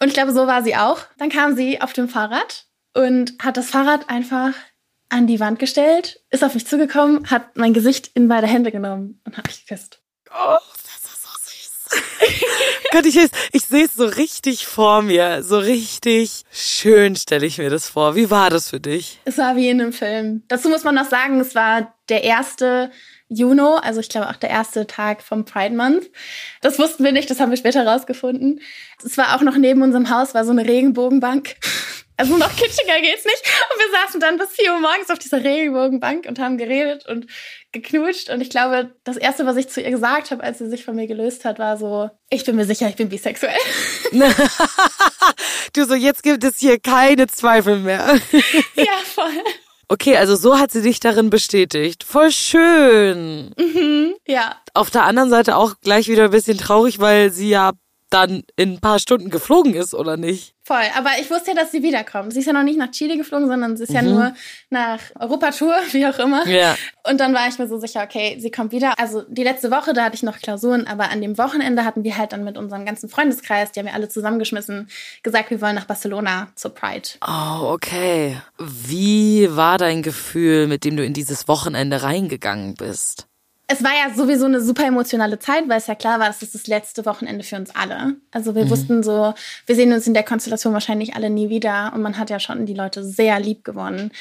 Und ich glaube, so war sie auch. Dann kam sie auf dem Fahrrad und hat das Fahrrad einfach an die Wand gestellt, ist auf mich zugekommen, hat mein Gesicht in beide Hände genommen und hat mich geküsst. Oh, das ist so süß. Gott, ich, ich sehe es so richtig vor mir. So richtig schön stelle ich mir das vor. Wie war das für dich? Es war wie in einem Film. Dazu muss man noch sagen, es war der erste Juno, also ich glaube auch der erste Tag vom Pride Month. Das wussten wir nicht, das haben wir später rausgefunden. Es war auch noch neben unserem Haus, war so eine Regenbogenbank. Also noch kitschiger geht's nicht. Und wir saßen dann bis 4 Uhr morgens auf dieser Regenbogenbank und haben geredet und geknutscht. Und ich glaube, das Erste, was ich zu ihr gesagt habe, als sie sich von mir gelöst hat, war so, ich bin mir sicher, ich bin bisexuell. du so, jetzt gibt es hier keine Zweifel mehr. ja, voll. Okay, also so hat sie dich darin bestätigt. Voll schön. Ja, Auf der anderen Seite auch gleich wieder ein bisschen traurig, weil sie ja dann in ein paar Stunden geflogen ist, oder nicht? voll. Aber ich wusste ja, dass sie wiederkommt. Sie ist ja noch nicht nach Chile geflogen, sondern sie ist ja nur nach Europatour, wie auch immer. Ja. Und dann war ich mir so sicher, okay, sie kommt wieder. Also die letzte Woche, da hatte ich noch Klausuren, aber an dem Wochenende hatten wir halt dann mit unserem ganzen Freundeskreis, die haben wir alle zusammengeschmissen, gesagt, wir wollen nach Barcelona zur Pride. Oh, okay. Wie war dein Gefühl, mit dem du in dieses Wochenende reingegangen bist? Es war ja sowieso eine super emotionale Zeit, weil es ja klar war, das ist das letzte Wochenende für uns alle. Also wir wussten so, wir sehen uns in der Konstellation wahrscheinlich alle nie wieder und man hat ja schon die Leute sehr lieb gewonnen.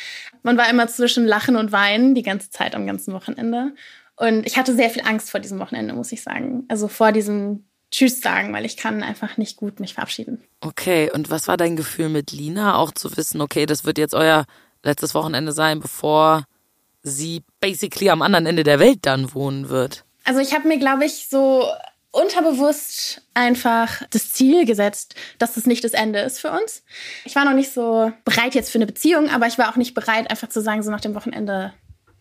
Man war immer zwischen Lachen und Weinen die ganze Zeit am ganzen Wochenende. Und ich hatte sehr viel Angst vor diesem Wochenende, muss ich sagen. Also vor diesem Tschüss sagen, weil ich kann einfach nicht gut mich verabschieden. Okay, und was war dein Gefühl mit Lina? Auch zu wissen, okay, das wird jetzt euer letztes Wochenende sein, bevor sie basically am anderen Ende der Welt dann wohnen wird. Also ich habe mir, glaube ich, so unterbewusst einfach das Ziel gesetzt, dass das nicht das Ende ist für uns. Ich war noch nicht so bereit jetzt für eine Beziehung, aber ich war auch nicht bereit, einfach zu sagen, so nach dem Wochenende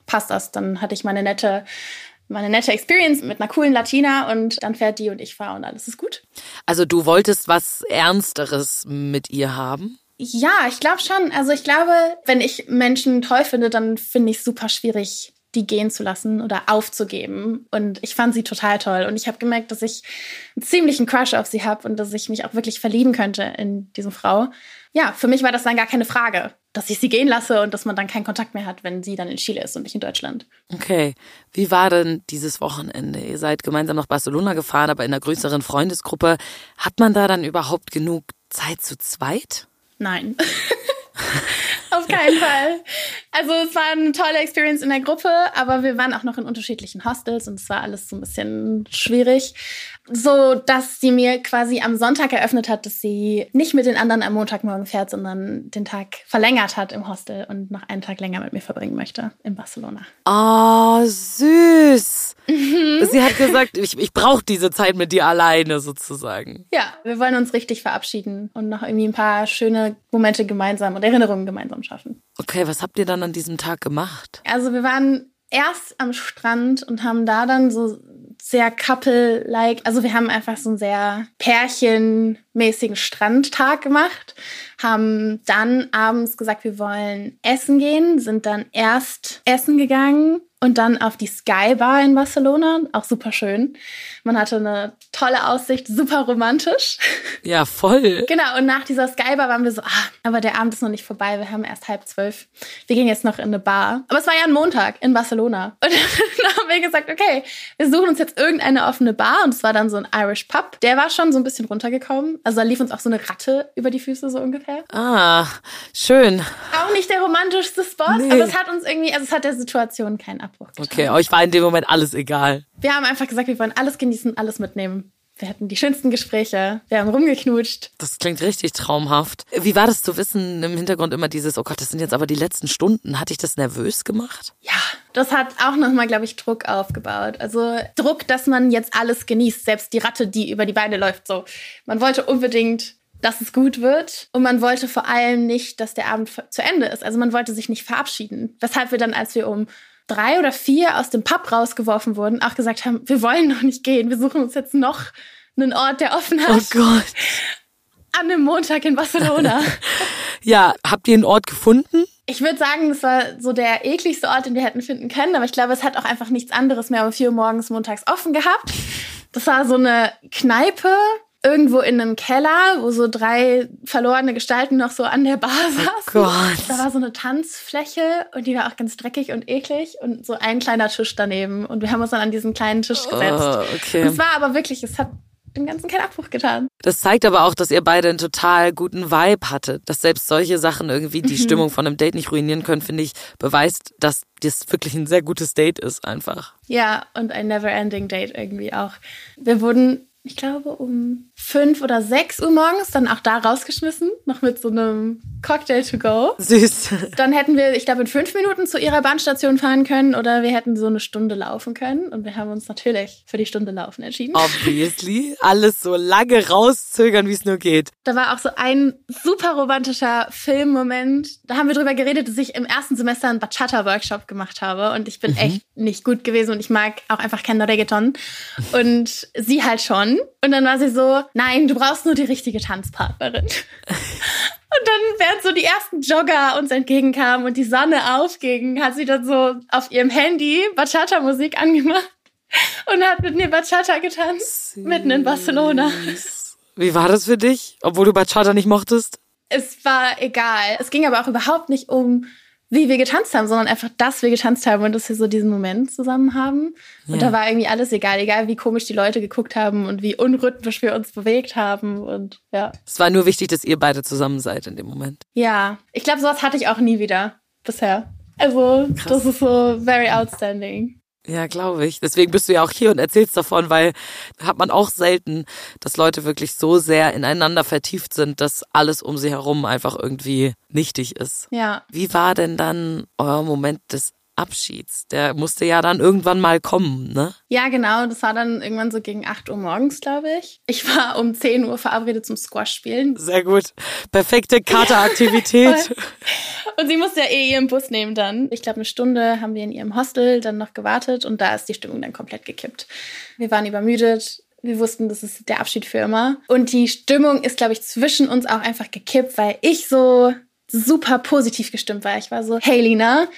passt das. Dann hatte ich meine nette, meine nette Experience mit einer coolen Latina und dann fährt die und ich fahre und alles ist gut. Also du wolltest was Ernsteres mit ihr haben? Ja, ich glaube schon. Also ich glaube, wenn ich Menschen toll finde, dann finde ich es super schwierig, die gehen zu lassen oder aufzugeben. Und ich fand sie total toll. Und ich habe gemerkt, dass ich einen ziemlichen Crush auf sie habe und dass ich mich auch wirklich verlieben könnte in diese Frau. Ja, für mich war das dann gar keine Frage, dass ich sie gehen lasse und dass man dann keinen Kontakt mehr hat, wenn sie dann in Chile ist und nicht in Deutschland. Okay. Wie war denn dieses Wochenende? Ihr seid gemeinsam nach Barcelona gefahren, aber in einer größeren Freundesgruppe. Hat man da dann überhaupt genug Zeit zu zweit? Nein. Auf keinen Fall. Also es war eine tolle Experience in der Gruppe, aber wir waren auch noch in unterschiedlichen Hostels und es war alles so ein bisschen schwierig. So, dass sie mir quasi am Sonntag eröffnet hat, dass sie nicht mit den anderen am Montagmorgen fährt, sondern den Tag verlängert hat im Hostel und noch einen Tag länger mit mir verbringen möchte in Barcelona. Oh, süß. Sie hat gesagt, ich, ich brauche diese Zeit mit dir alleine sozusagen. Ja, wir wollen uns richtig verabschieden und noch irgendwie ein paar schöne Momente gemeinsam und Erinnerungen gemeinsam schaffen. Okay, was habt ihr dann an diesem Tag gemacht? Also wir waren erst am Strand und haben da dann so sehr couple-like, also wir haben einfach so einen sehr pärchenmäßigen Strandtag gemacht, haben dann abends gesagt, wir wollen essen gehen, sind dann erst essen gegangen und dann auf die Sky Bar in Barcelona, auch super schön. Man hatte eine tolle Aussicht, super romantisch. Ja, voll. Genau, und nach dieser Skybar waren wir so, ah, aber der Abend ist noch nicht vorbei, wir haben erst halb zwölf. Wir gehen jetzt noch in eine Bar. Aber es war ja ein Montag in Barcelona. Und dann haben wir gesagt, okay, wir suchen uns jetzt irgendeine offene Bar. Und es war dann so ein Irish Pub. Der war schon so ein bisschen runtergekommen. Also da lief uns auch so eine Ratte über die Füße, so ungefähr. Ah, schön. Auch nicht der romantischste Spot, Nee. aber es hat uns irgendwie, also es hat der Situation keinen Abbruch getan. Okay, euch war in dem Moment alles egal. Wir haben einfach gesagt, wir wollen alles genießen, alles mitnehmen. Wir hatten die schönsten Gespräche, wir haben rumgeknutscht. Das klingt richtig traumhaft. Wie war das zu wissen, im Hintergrund immer dieses, oh Gott, das sind jetzt aber die letzten Stunden. Hat dich das nervös gemacht? Ja, das hat auch nochmal, glaube ich, Druck aufgebaut. Also Druck, dass man jetzt alles genießt, selbst die Ratte, die über die Beine läuft. So, man wollte unbedingt, dass es gut wird und man wollte vor allem nicht, dass der Abend zu Ende ist. Also man wollte sich nicht verabschieden. Weshalb wir dann, als wir um drei oder vier aus dem Pub rausgeworfen wurden, auch gesagt haben, wir wollen noch nicht gehen, wir suchen uns jetzt noch einen Ort, der offen Oh hat, Gott. an einem Montag in Barcelona. Ja, habt ihr einen Ort gefunden? Ich würde sagen, das war so der ekligste Ort, den wir hätten finden können, aber ich glaube, es hat auch einfach nichts anderes mehr um vier Uhr morgens montags offen gehabt. Das war so eine Kneipe irgendwo in einem Keller, wo so drei verlorene Gestalten noch so an der Bar saßen. Gott. Da war so eine Tanzfläche und die war auch ganz dreckig und eklig und so ein kleiner Tisch daneben und wir haben uns dann an diesen kleinen Tisch gesetzt. Oh, Und okay. es war aber wirklich, es hat dem Ganzen keinen Abbruch getan. Das zeigt aber auch, dass ihr beide einen total guten Vibe hattet. Dass selbst solche Sachen irgendwie die Stimmung von einem Date nicht ruinieren können, finde ich, beweist, dass das wirklich ein sehr gutes Date ist einfach. Ja, und ein never-ending Date irgendwie auch. Wir wurden ich glaube, um fünf oder sechs Uhr morgens dann auch da rausgeschmissen, noch mit so einem Cocktail to go. Süß. Dann hätten wir, ich glaube, in fünf Minuten zu ihrer Bahnstation fahren können oder wir hätten so eine Stunde laufen können. Und wir haben uns natürlich für die Stunde laufen entschieden. Obviously. Alles so lange rauszögern, wie es nur geht. Da war auch so ein super romantischer Filmmoment. Da haben wir drüber geredet, dass ich im ersten Semester einen Bachata-Workshop gemacht habe. Und ich bin echt nicht gut gewesen und ich mag auch einfach kein Reggaeton. Und sie halt schon. Und dann war sie so, nein, du brauchst nur die richtige Tanzpartnerin. Und dann, während so die ersten Jogger uns entgegenkamen und die Sonne aufging, hat sie dann so auf ihrem Handy Bachata-Musik angemacht und hat mit mir Bachata getanzt, mitten in Barcelona. Wie war das für dich, obwohl du Bachata nicht mochtest? Es war egal. Es ging aber auch überhaupt nicht um, wie wir getanzt haben, sondern einfach, dass wir getanzt haben und dass wir so diesen Moment zusammen haben. Und Ja. da war irgendwie alles egal, egal wie komisch die Leute geguckt haben und wie unrhythmisch wir uns bewegt haben und ja. Es war nur wichtig, dass ihr beide zusammen seid in dem Moment. Ja, ich glaube, sowas hatte ich auch nie wieder bisher. Also, das ist so very outstanding. Ja, glaube ich. Deswegen bist du ja auch hier und erzählst davon, weil hat man auch selten, dass Leute wirklich so sehr ineinander vertieft sind, dass alles um sie herum einfach irgendwie nichtig ist. Ja. Wie war denn dann euer Moment des Abschieds? Der musste ja dann irgendwann mal kommen, ne? Ja, genau. Das war dann irgendwann so gegen 8 Uhr morgens, glaube ich. Ich war um 10 Uhr verabredet zum Squash spielen. Sehr gut. Perfekte Kateraktivität. Und sie musste ja eh ihren Bus nehmen dann. Ich glaube, eine Stunde haben wir in ihrem Hostel dann noch gewartet und da ist die Stimmung dann komplett gekippt. Wir waren übermüdet. Wir wussten, das ist der Abschied für immer. Und die Stimmung ist, glaube ich, zwischen uns auch einfach gekippt, weil ich so super positiv gestimmt war. Ich war so, hey Lina,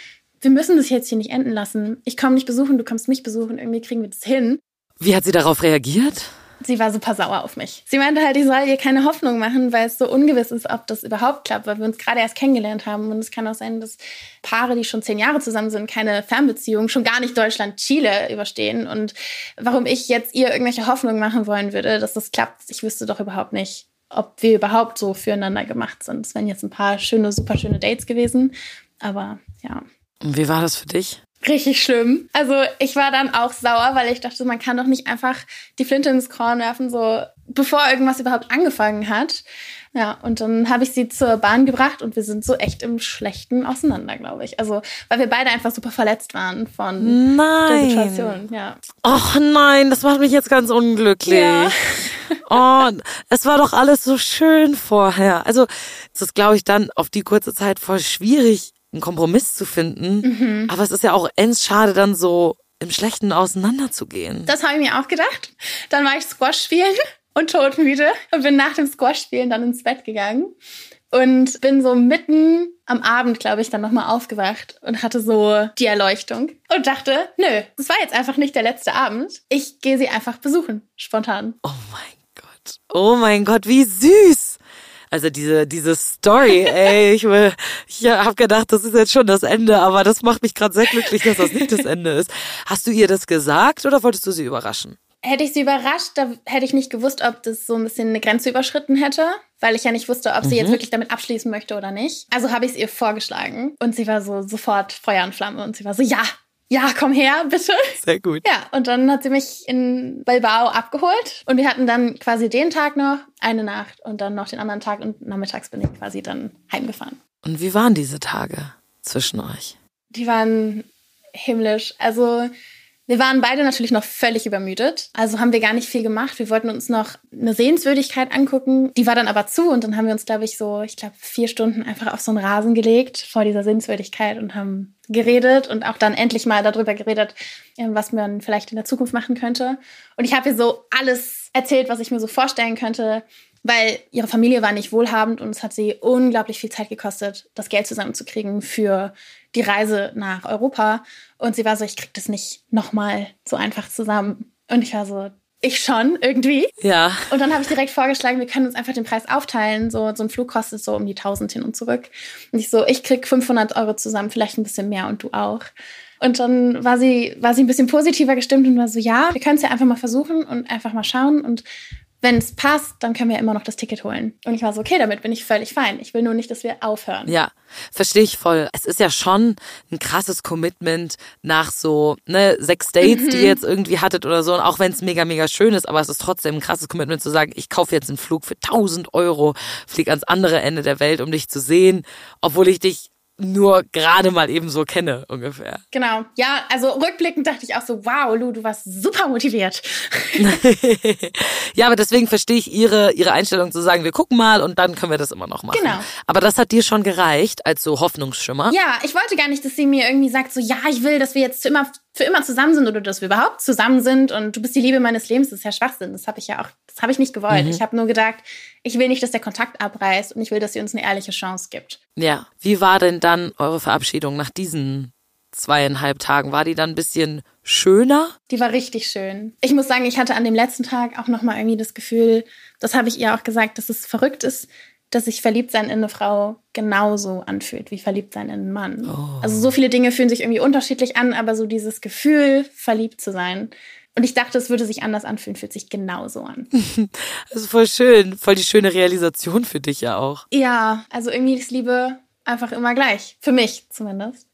wir müssen das jetzt hier nicht enden lassen. Ich komme nicht besuchen, du kommst mich besuchen, irgendwie kriegen wir das hin. Wie hat sie darauf reagiert? Sie war super sauer auf mich. Sie meinte halt, ich soll ihr keine Hoffnung machen, weil es so ungewiss ist, ob das überhaupt klappt, weil wir uns gerade erst kennengelernt haben. Und es kann auch sein, dass Paare, die schon zehn Jahre zusammen sind, keine Fernbeziehung, schon gar nicht Deutschland, Chile überstehen. Und warum ich jetzt ihr irgendwelche Hoffnungen machen wollen würde, dass das klappt, ich wüsste doch überhaupt nicht, ob wir überhaupt so füreinander gemacht sind. Es wären jetzt ein paar schöne, super schöne Dates gewesen. Aber ja, Und wie war das für dich? richtig schlimm. Also ich war dann auch sauer, weil ich dachte, man kann doch nicht einfach die Flinte ins Korn werfen, so bevor irgendwas überhaupt angefangen hat. Ja, und dann habe ich sie zur Bahn gebracht und wir sind so echt im Schlechten auseinander, glaube ich. Also, weil wir beide einfach super verletzt waren von der Nein. Situation. Ja. Och nein, das macht mich jetzt ganz unglücklich. Ja. Oh, es war doch alles so schön vorher. Also, es ist, glaube ich, dann auf die kurze Zeit voll schwierig, einen Kompromiss zu finden. Mhm. Aber es ist ja auch ends schade, dann so im Schlechten auseinanderzugehen. Das habe ich mir auch gedacht. Dann war ich Squash spielen und todmüde und bin nach dem Squash spielen dann ins Bett gegangen und bin so mitten am Abend, glaube ich, dann nochmal aufgewacht und hatte so die Erleuchtung und dachte, nö, das war jetzt einfach nicht der letzte Abend. Ich gehe sie einfach besuchen, spontan. Oh mein Gott. Oh mein Gott, wie süß. Also diese, diese Story, ey, ich, will- ich habe gedacht, das ist jetzt schon das Ende, aber das macht mich gerade sehr glücklich, dass das nicht das Ende ist. Hast du ihr das gesagt oder wolltest du sie überraschen? Hätte ich sie überrascht, da hätte ich nicht gewusst, ob das so ein bisschen eine Grenze überschritten hätte, weil ich ja nicht wusste, ob sie jetzt wirklich damit abschließen möchte oder nicht. Also habe ich es ihr vorgeschlagen und sie war so sofort Feuer und Flamme und sie war so, ja, ja, komm her, bitte. Sehr gut. Ja, und dann hat sie mich in Bilbao abgeholt und wir hatten dann quasi den Tag noch, eine Nacht und dann noch den anderen Tag und nachmittags bin ich quasi dann heimgefahren. Und wie waren diese Tage zwischen euch? Die waren himmlisch. Also wir waren beide natürlich noch völlig übermüdet. Also haben wir gar nicht viel gemacht. Wir wollten uns noch eine Sehenswürdigkeit angucken. Die war dann aber zu und dann haben wir uns, glaube ich, so, ich glaube, vier Stunden einfach auf so einen Rasen gelegt vor dieser Sehenswürdigkeit und haben geredet und auch dann endlich mal darüber geredet, äh, was man vielleicht in der Zukunft machen könnte. Und ich habe ihr so alles erzählt, was ich mir so vorstellen könnte, weil ihre Familie war nicht wohlhabend und es hat sie unglaublich viel Zeit gekostet, das Geld zusammenzukriegen für die Reise nach Europa. Und sie war so, ich krieg das nicht nochmal so einfach zusammen. Und ich war so, ich schon irgendwie. Ja. Und dann habe ich direkt vorgeschlagen, wir können uns einfach den Preis aufteilen. So, so ein Flug kostet so um die 1000 hin und zurück. Und ich so, ich krieg 500 Euro zusammen, vielleicht ein bisschen mehr und du auch. Und dann war sie, war sie ein bisschen positiver gestimmt und war so, ja, wir können es ja einfach mal versuchen und einfach mal schauen. Und wenn es passt, dann können wir immer noch das Ticket holen. Und ich war so, okay, damit bin ich völlig fein. Ich will nur nicht, dass wir aufhören. Ja, verstehe ich voll. Es ist ja schon ein krasses Commitment nach so ne, sechs Dates, die ihr jetzt irgendwie hattet oder so. Und auch wenn es mega, mega schön ist, aber es ist trotzdem ein krasses Commitment zu sagen, ich kaufe jetzt einen Flug für 1000 Euro, flieg ans andere Ende der Welt, um dich zu sehen, obwohl ich dich nur gerade mal eben so kenne, ungefähr. Genau. Ja, also rückblickend dachte ich auch so, wow, Lu, du warst super motiviert. ja, aber deswegen verstehe ich ihre, ihre Einstellung zu sagen, wir gucken mal und dann können wir das immer noch machen. Genau. Aber das hat dir schon gereicht als so Hoffnungsschimmer. Ja, ich wollte gar nicht, dass sie mir irgendwie sagt, so, ja, ich will, dass wir jetzt immer, für immer zusammen sind oder dass wir überhaupt zusammen sind und du bist die Liebe meines Lebens. Das ist ja Schwachsinn. Das habe ich ja auch, das habe ich nicht gewollt. Mhm. Ich habe nur gedacht, ich will nicht, dass der Kontakt abreißt und ich will, dass sie uns eine ehrliche Chance gibt. Ja. Wie war denn dann eure Verabschiedung nach diesen zweieinhalb Tagen? War die dann ein bisschen schöner? Die war richtig schön. Ich muss sagen, ich hatte an dem letzten Tag auch nochmal irgendwie das Gefühl, das habe ich ihr auch gesagt, dass es verrückt ist, dass sich Verliebtsein in eine Frau genauso anfühlt wie Verliebtsein in einen Mann. Also so viele Dinge fühlen sich irgendwie unterschiedlich an, aber so dieses Gefühl, verliebt zu sein. Und ich dachte, es würde sich anders anfühlen, fühlt sich genauso an. Das ist voll schön. Voll die schöne Realisation für dich ja auch. Ja, also irgendwie ist Liebe einfach immer gleich. Für mich zumindest.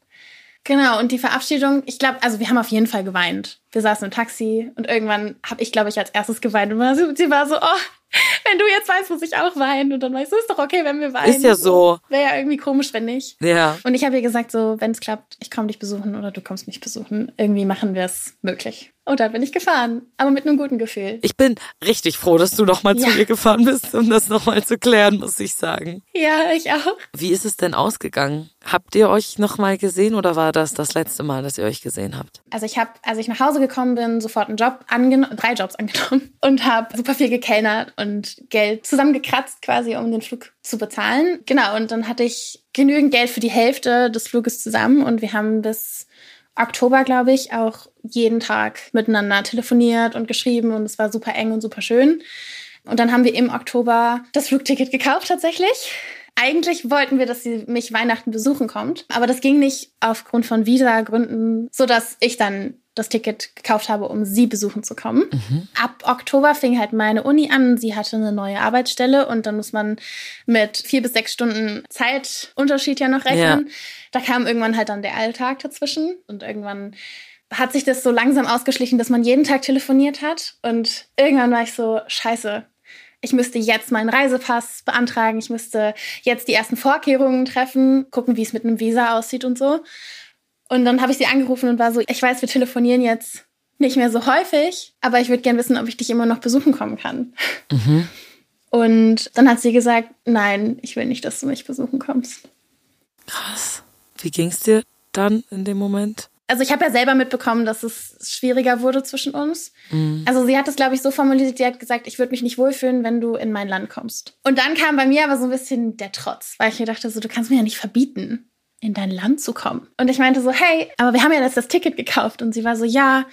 Genau, und die Verabschiedung, ich glaube, also wir haben auf jeden Fall geweint. Wir saßen im Taxi und irgendwann habe ich, glaube ich, als erstes geweint. Und war so- sie war so, oh, wenn du jetzt weinst, muss ich auch weinen. Und dann ich so, ist doch okay, wenn wir weinen. Ist ja so. Wäre ja irgendwie komisch, wenn nicht. Ja. Und ich habe ihr gesagt, so, wenn es klappt, ich komme dich besuchen oder du kommst mich besuchen. Irgendwie machen wir es möglich. Und dann bin ich gefahren, aber mit einem guten Gefühl. Ich bin richtig froh, dass du nochmal zu Ja. ihr gefahren bist, um das nochmal zu klären, muss ich sagen. Ja, ich auch. Wie ist es denn ausgegangen? Habt ihr euch nochmal gesehen oder war das das letzte Mal, dass ihr euch gesehen habt? Also ich habe, als ich nach Hause gekommen bin, sofort einen Job angenommen, drei Jobs angenommen und habe super viel gekellnert und Geld zusammengekratzt quasi, um den Flug zu bezahlen. Genau, und dann hatte ich genügend Geld für die Hälfte des Fluges zusammen und wir haben bis Oktober, glaube ich, auch jeden Tag miteinander telefoniert und geschrieben und es war super eng und super schön. Und dann haben wir im Oktober das Flugticket gekauft tatsächlich. Eigentlich wollten wir, dass sie mich Weihnachten besuchen kommt, aber das ging nicht aufgrund von Visa-Gründen, sodass ich dann das Ticket gekauft habe, um sie besuchen zu kommen. Ab Oktober fing halt meine Uni an. Sie hatte eine neue Arbeitsstelle und dann muss man mit vier bis sechs Stunden Zeitunterschied ja noch rechnen. Da kam irgendwann halt dann der Alltag dazwischen und irgendwann hat sich das so langsam ausgeschlichen, dass man jeden Tag telefoniert hat und irgendwann war ich so, scheiße, ich müsste jetzt meinen Reisepass beantragen, ich müsste jetzt die ersten Vorkehrungen treffen, gucken, wie es mit einem Visa aussieht und so. Und dann habe ich sie angerufen und war so, ich weiß, wir telefonieren jetzt nicht mehr so häufig, aber ich würde gern wissen, ob ich dich immer noch besuchen kommen kann. Und dann hat sie gesagt, nein, ich will nicht, dass du mich besuchen kommst. Krass. Wie ging's dir dann in dem Moment? Also ich habe ja selber mitbekommen, dass es schwieriger wurde zwischen uns. Also sie hat es, glaube ich, so formuliert, sie hat gesagt, ich würde mich nicht wohlfühlen, wenn du in mein Land kommst. Und dann kam bei mir aber so ein bisschen der Trotz, weil ich mir dachte, so, du kannst mir ja nicht verbieten, in dein Land zu kommen. Und ich meinte so, hey, aber wir haben ja jetzt das Ticket gekauft. Und sie war so, ja,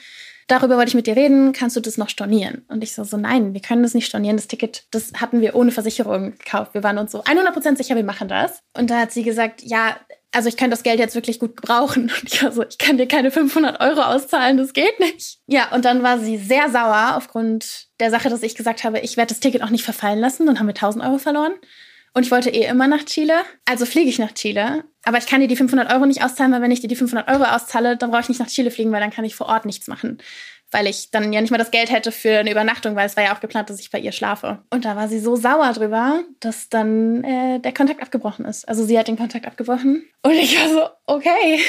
darüber wollte ich mit dir reden, kannst du das noch stornieren? Und ich so, so nein, wir können das nicht stornieren. Das Ticket, das hatten wir ohne Versicherung gekauft. Wir waren uns so 100% sicher, wir machen das. Und da hat sie gesagt, ja, also ich könnte das Geld jetzt wirklich gut gebrauchen. Und ich war so, ich kann dir keine 500 Euro auszahlen, das geht nicht. Ja, und dann war sie sehr sauer aufgrund der Sache, dass ich gesagt habe, ich werde das Ticket auch nicht verfallen lassen. Dann haben wir 1000 Euro verloren. Und ich wollte eh immer nach Chile. Also fliege ich nach Chile. Aber ich kann dir die 500 Euro nicht auszahlen, weil wenn ich dir die 500 Euro auszahle, dann brauche ich nicht nach Chile fliegen, weil dann kann ich vor Ort nichts machen. Weil ich dann ja nicht mal das Geld hätte für eine Übernachtung, weil es war ja auch geplant, dass ich bei ihr schlafe. Und da war sie so sauer drüber, dass dann äh, der Kontakt abgebrochen ist. Also sie hat den Kontakt abgebrochen. Und ich war so, okay,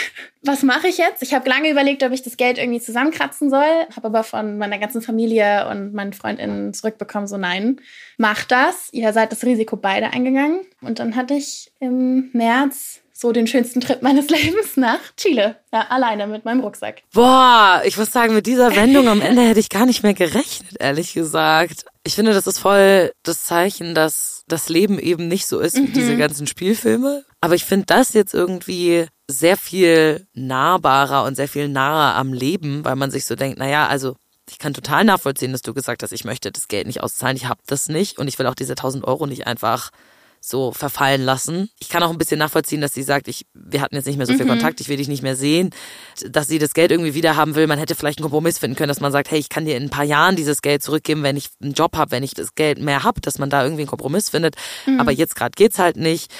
was mache ich jetzt? Ich habe lange überlegt, ob ich das Geld irgendwie zusammenkratzen soll. Habe aber von meiner ganzen Familie und meinen FreundInnen zurückbekommen, so nein, mach das. Ihr seid das Risiko beide eingegangen. Und dann hatte ich im März so den schönsten Trip meines Lebens nach Chile. Ja, alleine mit meinem Rucksack. Boah, ich muss sagen, mit dieser Wendung am Ende hätte ich gar nicht mehr gerechnet, ehrlich gesagt. Ich finde, das ist voll das Zeichen, dass das Leben eben nicht so ist wie diese ganzen Spielfilme. Aber ich finde das jetzt irgendwie sehr viel nahbarer und sehr viel naher am Leben, weil man sich so denkt, naja, also ich kann total nachvollziehen, dass du gesagt hast, ich möchte das Geld nicht auszahlen, ich habe das nicht und ich will auch diese 1000 Euro nicht einfach so verfallen lassen. Ich kann auch ein bisschen nachvollziehen, dass sie sagt, ich, wir hatten jetzt nicht mehr so viel Mhm. Kontakt, ich will dich nicht mehr sehen, dass sie das Geld irgendwie wieder haben will. Man hätte vielleicht einen Kompromiss finden können, dass man sagt, hey, ich kann dir in ein paar Jahren dieses Geld zurückgeben, wenn ich einen Job habe, wenn ich das Geld mehr habe, dass man da irgendwie einen Kompromiss findet. Mhm. Aber jetzt gerade geht's halt nicht.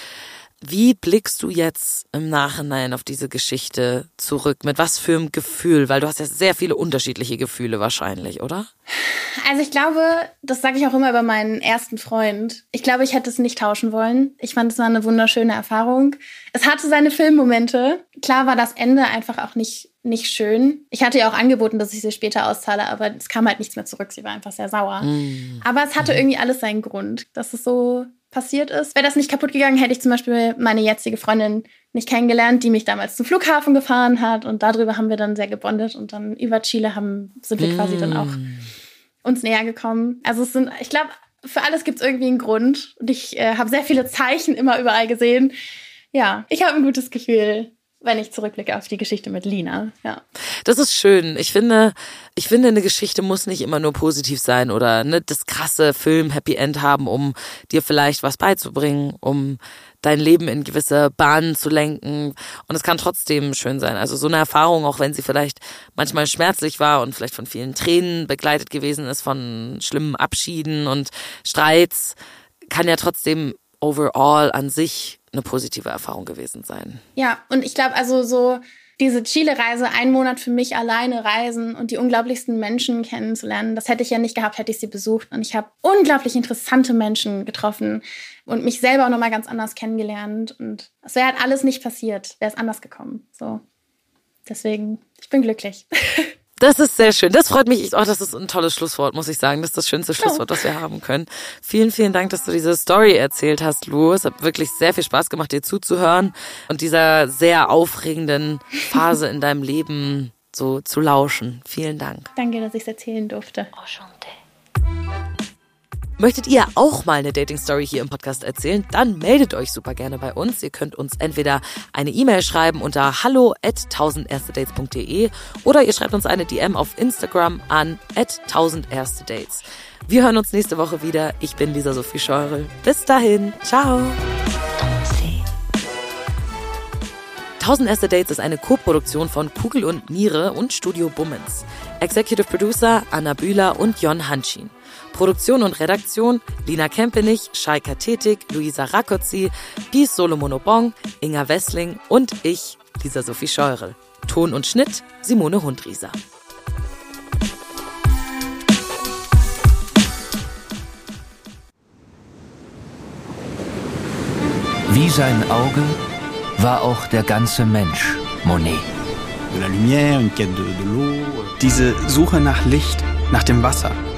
Wie blickst du jetzt im Nachhinein auf diese Geschichte zurück? Mit was für einem Gefühl? Weil du hast ja sehr viele unterschiedliche Gefühle wahrscheinlich, oder? Also ich glaube, das sage ich auch immer über meinen ersten Freund. Ich glaube, ich hätte es nicht tauschen wollen. Ich fand es war eine wunderschöne Erfahrung. Es hatte seine Filmmomente. Klar war das Ende einfach auch nicht nicht schön. Ich hatte ja auch angeboten, dass ich sie später auszahle, aber es kam halt nichts mehr zurück. Sie war einfach sehr sauer. Aber es hatte irgendwie alles seinen Grund, dass es so passiert ist. Wäre das nicht kaputt gegangen, hätte ich zum Beispiel meine jetzige Freundin nicht kennengelernt, die mich damals zum Flughafen gefahren hat und darüber haben wir dann sehr gebondet und dann über Chile haben, sind wir quasi dann auch uns näher gekommen. Also es sind, ich glaube, für alles gibt es irgendwie einen Grund. Und ich äh, habe sehr viele Zeichen immer überall gesehen. Ja, ich habe ein gutes Gefühl, wenn ich zurückblicke auf die Geschichte mit Lina. Ja. Das ist schön. Ich finde, ich finde, eine Geschichte muss nicht immer nur positiv sein oder ne, das krasse Film Happy End haben, um dir vielleicht was beizubringen, um dein Leben in gewisse Bahnen zu lenken. Und es kann trotzdem schön sein. Also so eine Erfahrung, auch wenn sie vielleicht manchmal schmerzlich war und vielleicht von vielen Tränen begleitet gewesen ist, von schlimmen Abschieden und Streits, kann ja trotzdem overall an sich eine positive Erfahrung gewesen sein. Ja, und ich glaube, also so diese Chile-Reise, einen Monat für mich alleine reisen und die unglaublichsten Menschen kennenzulernen, das hätte ich ja nicht gehabt, hätte ich sie besucht. Und ich habe unglaublich interessante Menschen getroffen und mich selber auch nochmal ganz anders kennengelernt. Und es wäre halt alles nicht passiert, wäre es anders gekommen. So. Deswegen, ich bin glücklich. Das ist sehr schön. Das freut mich. Oh, das ist ein tolles Schlusswort, muss ich sagen. Das ist das schönste Schlusswort, was wir haben können. Vielen, vielen Dank, dass du diese Story erzählt hast, Lou. Es hat wirklich sehr viel Spaß gemacht, dir zuzuhören und dieser sehr aufregenden Phase in deinem Leben so zu lauschen. Vielen Dank. Danke, dass ich es erzählen durfte. Möchtet ihr auch mal eine Dating-Story hier im Podcast erzählen? Dann meldet euch super gerne bei uns. Ihr könnt uns entweder eine E-Mail schreiben unter hallo at 1000erstedates.de oder ihr schreibt uns eine DM auf Instagram an at 1000erstedates. Wir hören uns nächste Woche wieder. Ich bin Lisa Sophie Scheurel. Bis dahin. Ciao. 1000 Erste Dates ist eine Co-Produktion von Kugel und Niere und Studio Bummens. Executive Producer Anna Bühler und Jon Hanschin. Produktion und Redaktion Lina Kempenich, Shaika Tetig, Luisa Rakotzi, Pies Solomonobong, Inga Wessling und ich, Lisa Sophie Scheurel. Ton und Schnitt Simone Hundrieser. Wie sein Auge war auch der ganze Mensch Monet. De la lumière, une quête de, de l'eau. Diese Suche nach Licht, nach dem Wasser,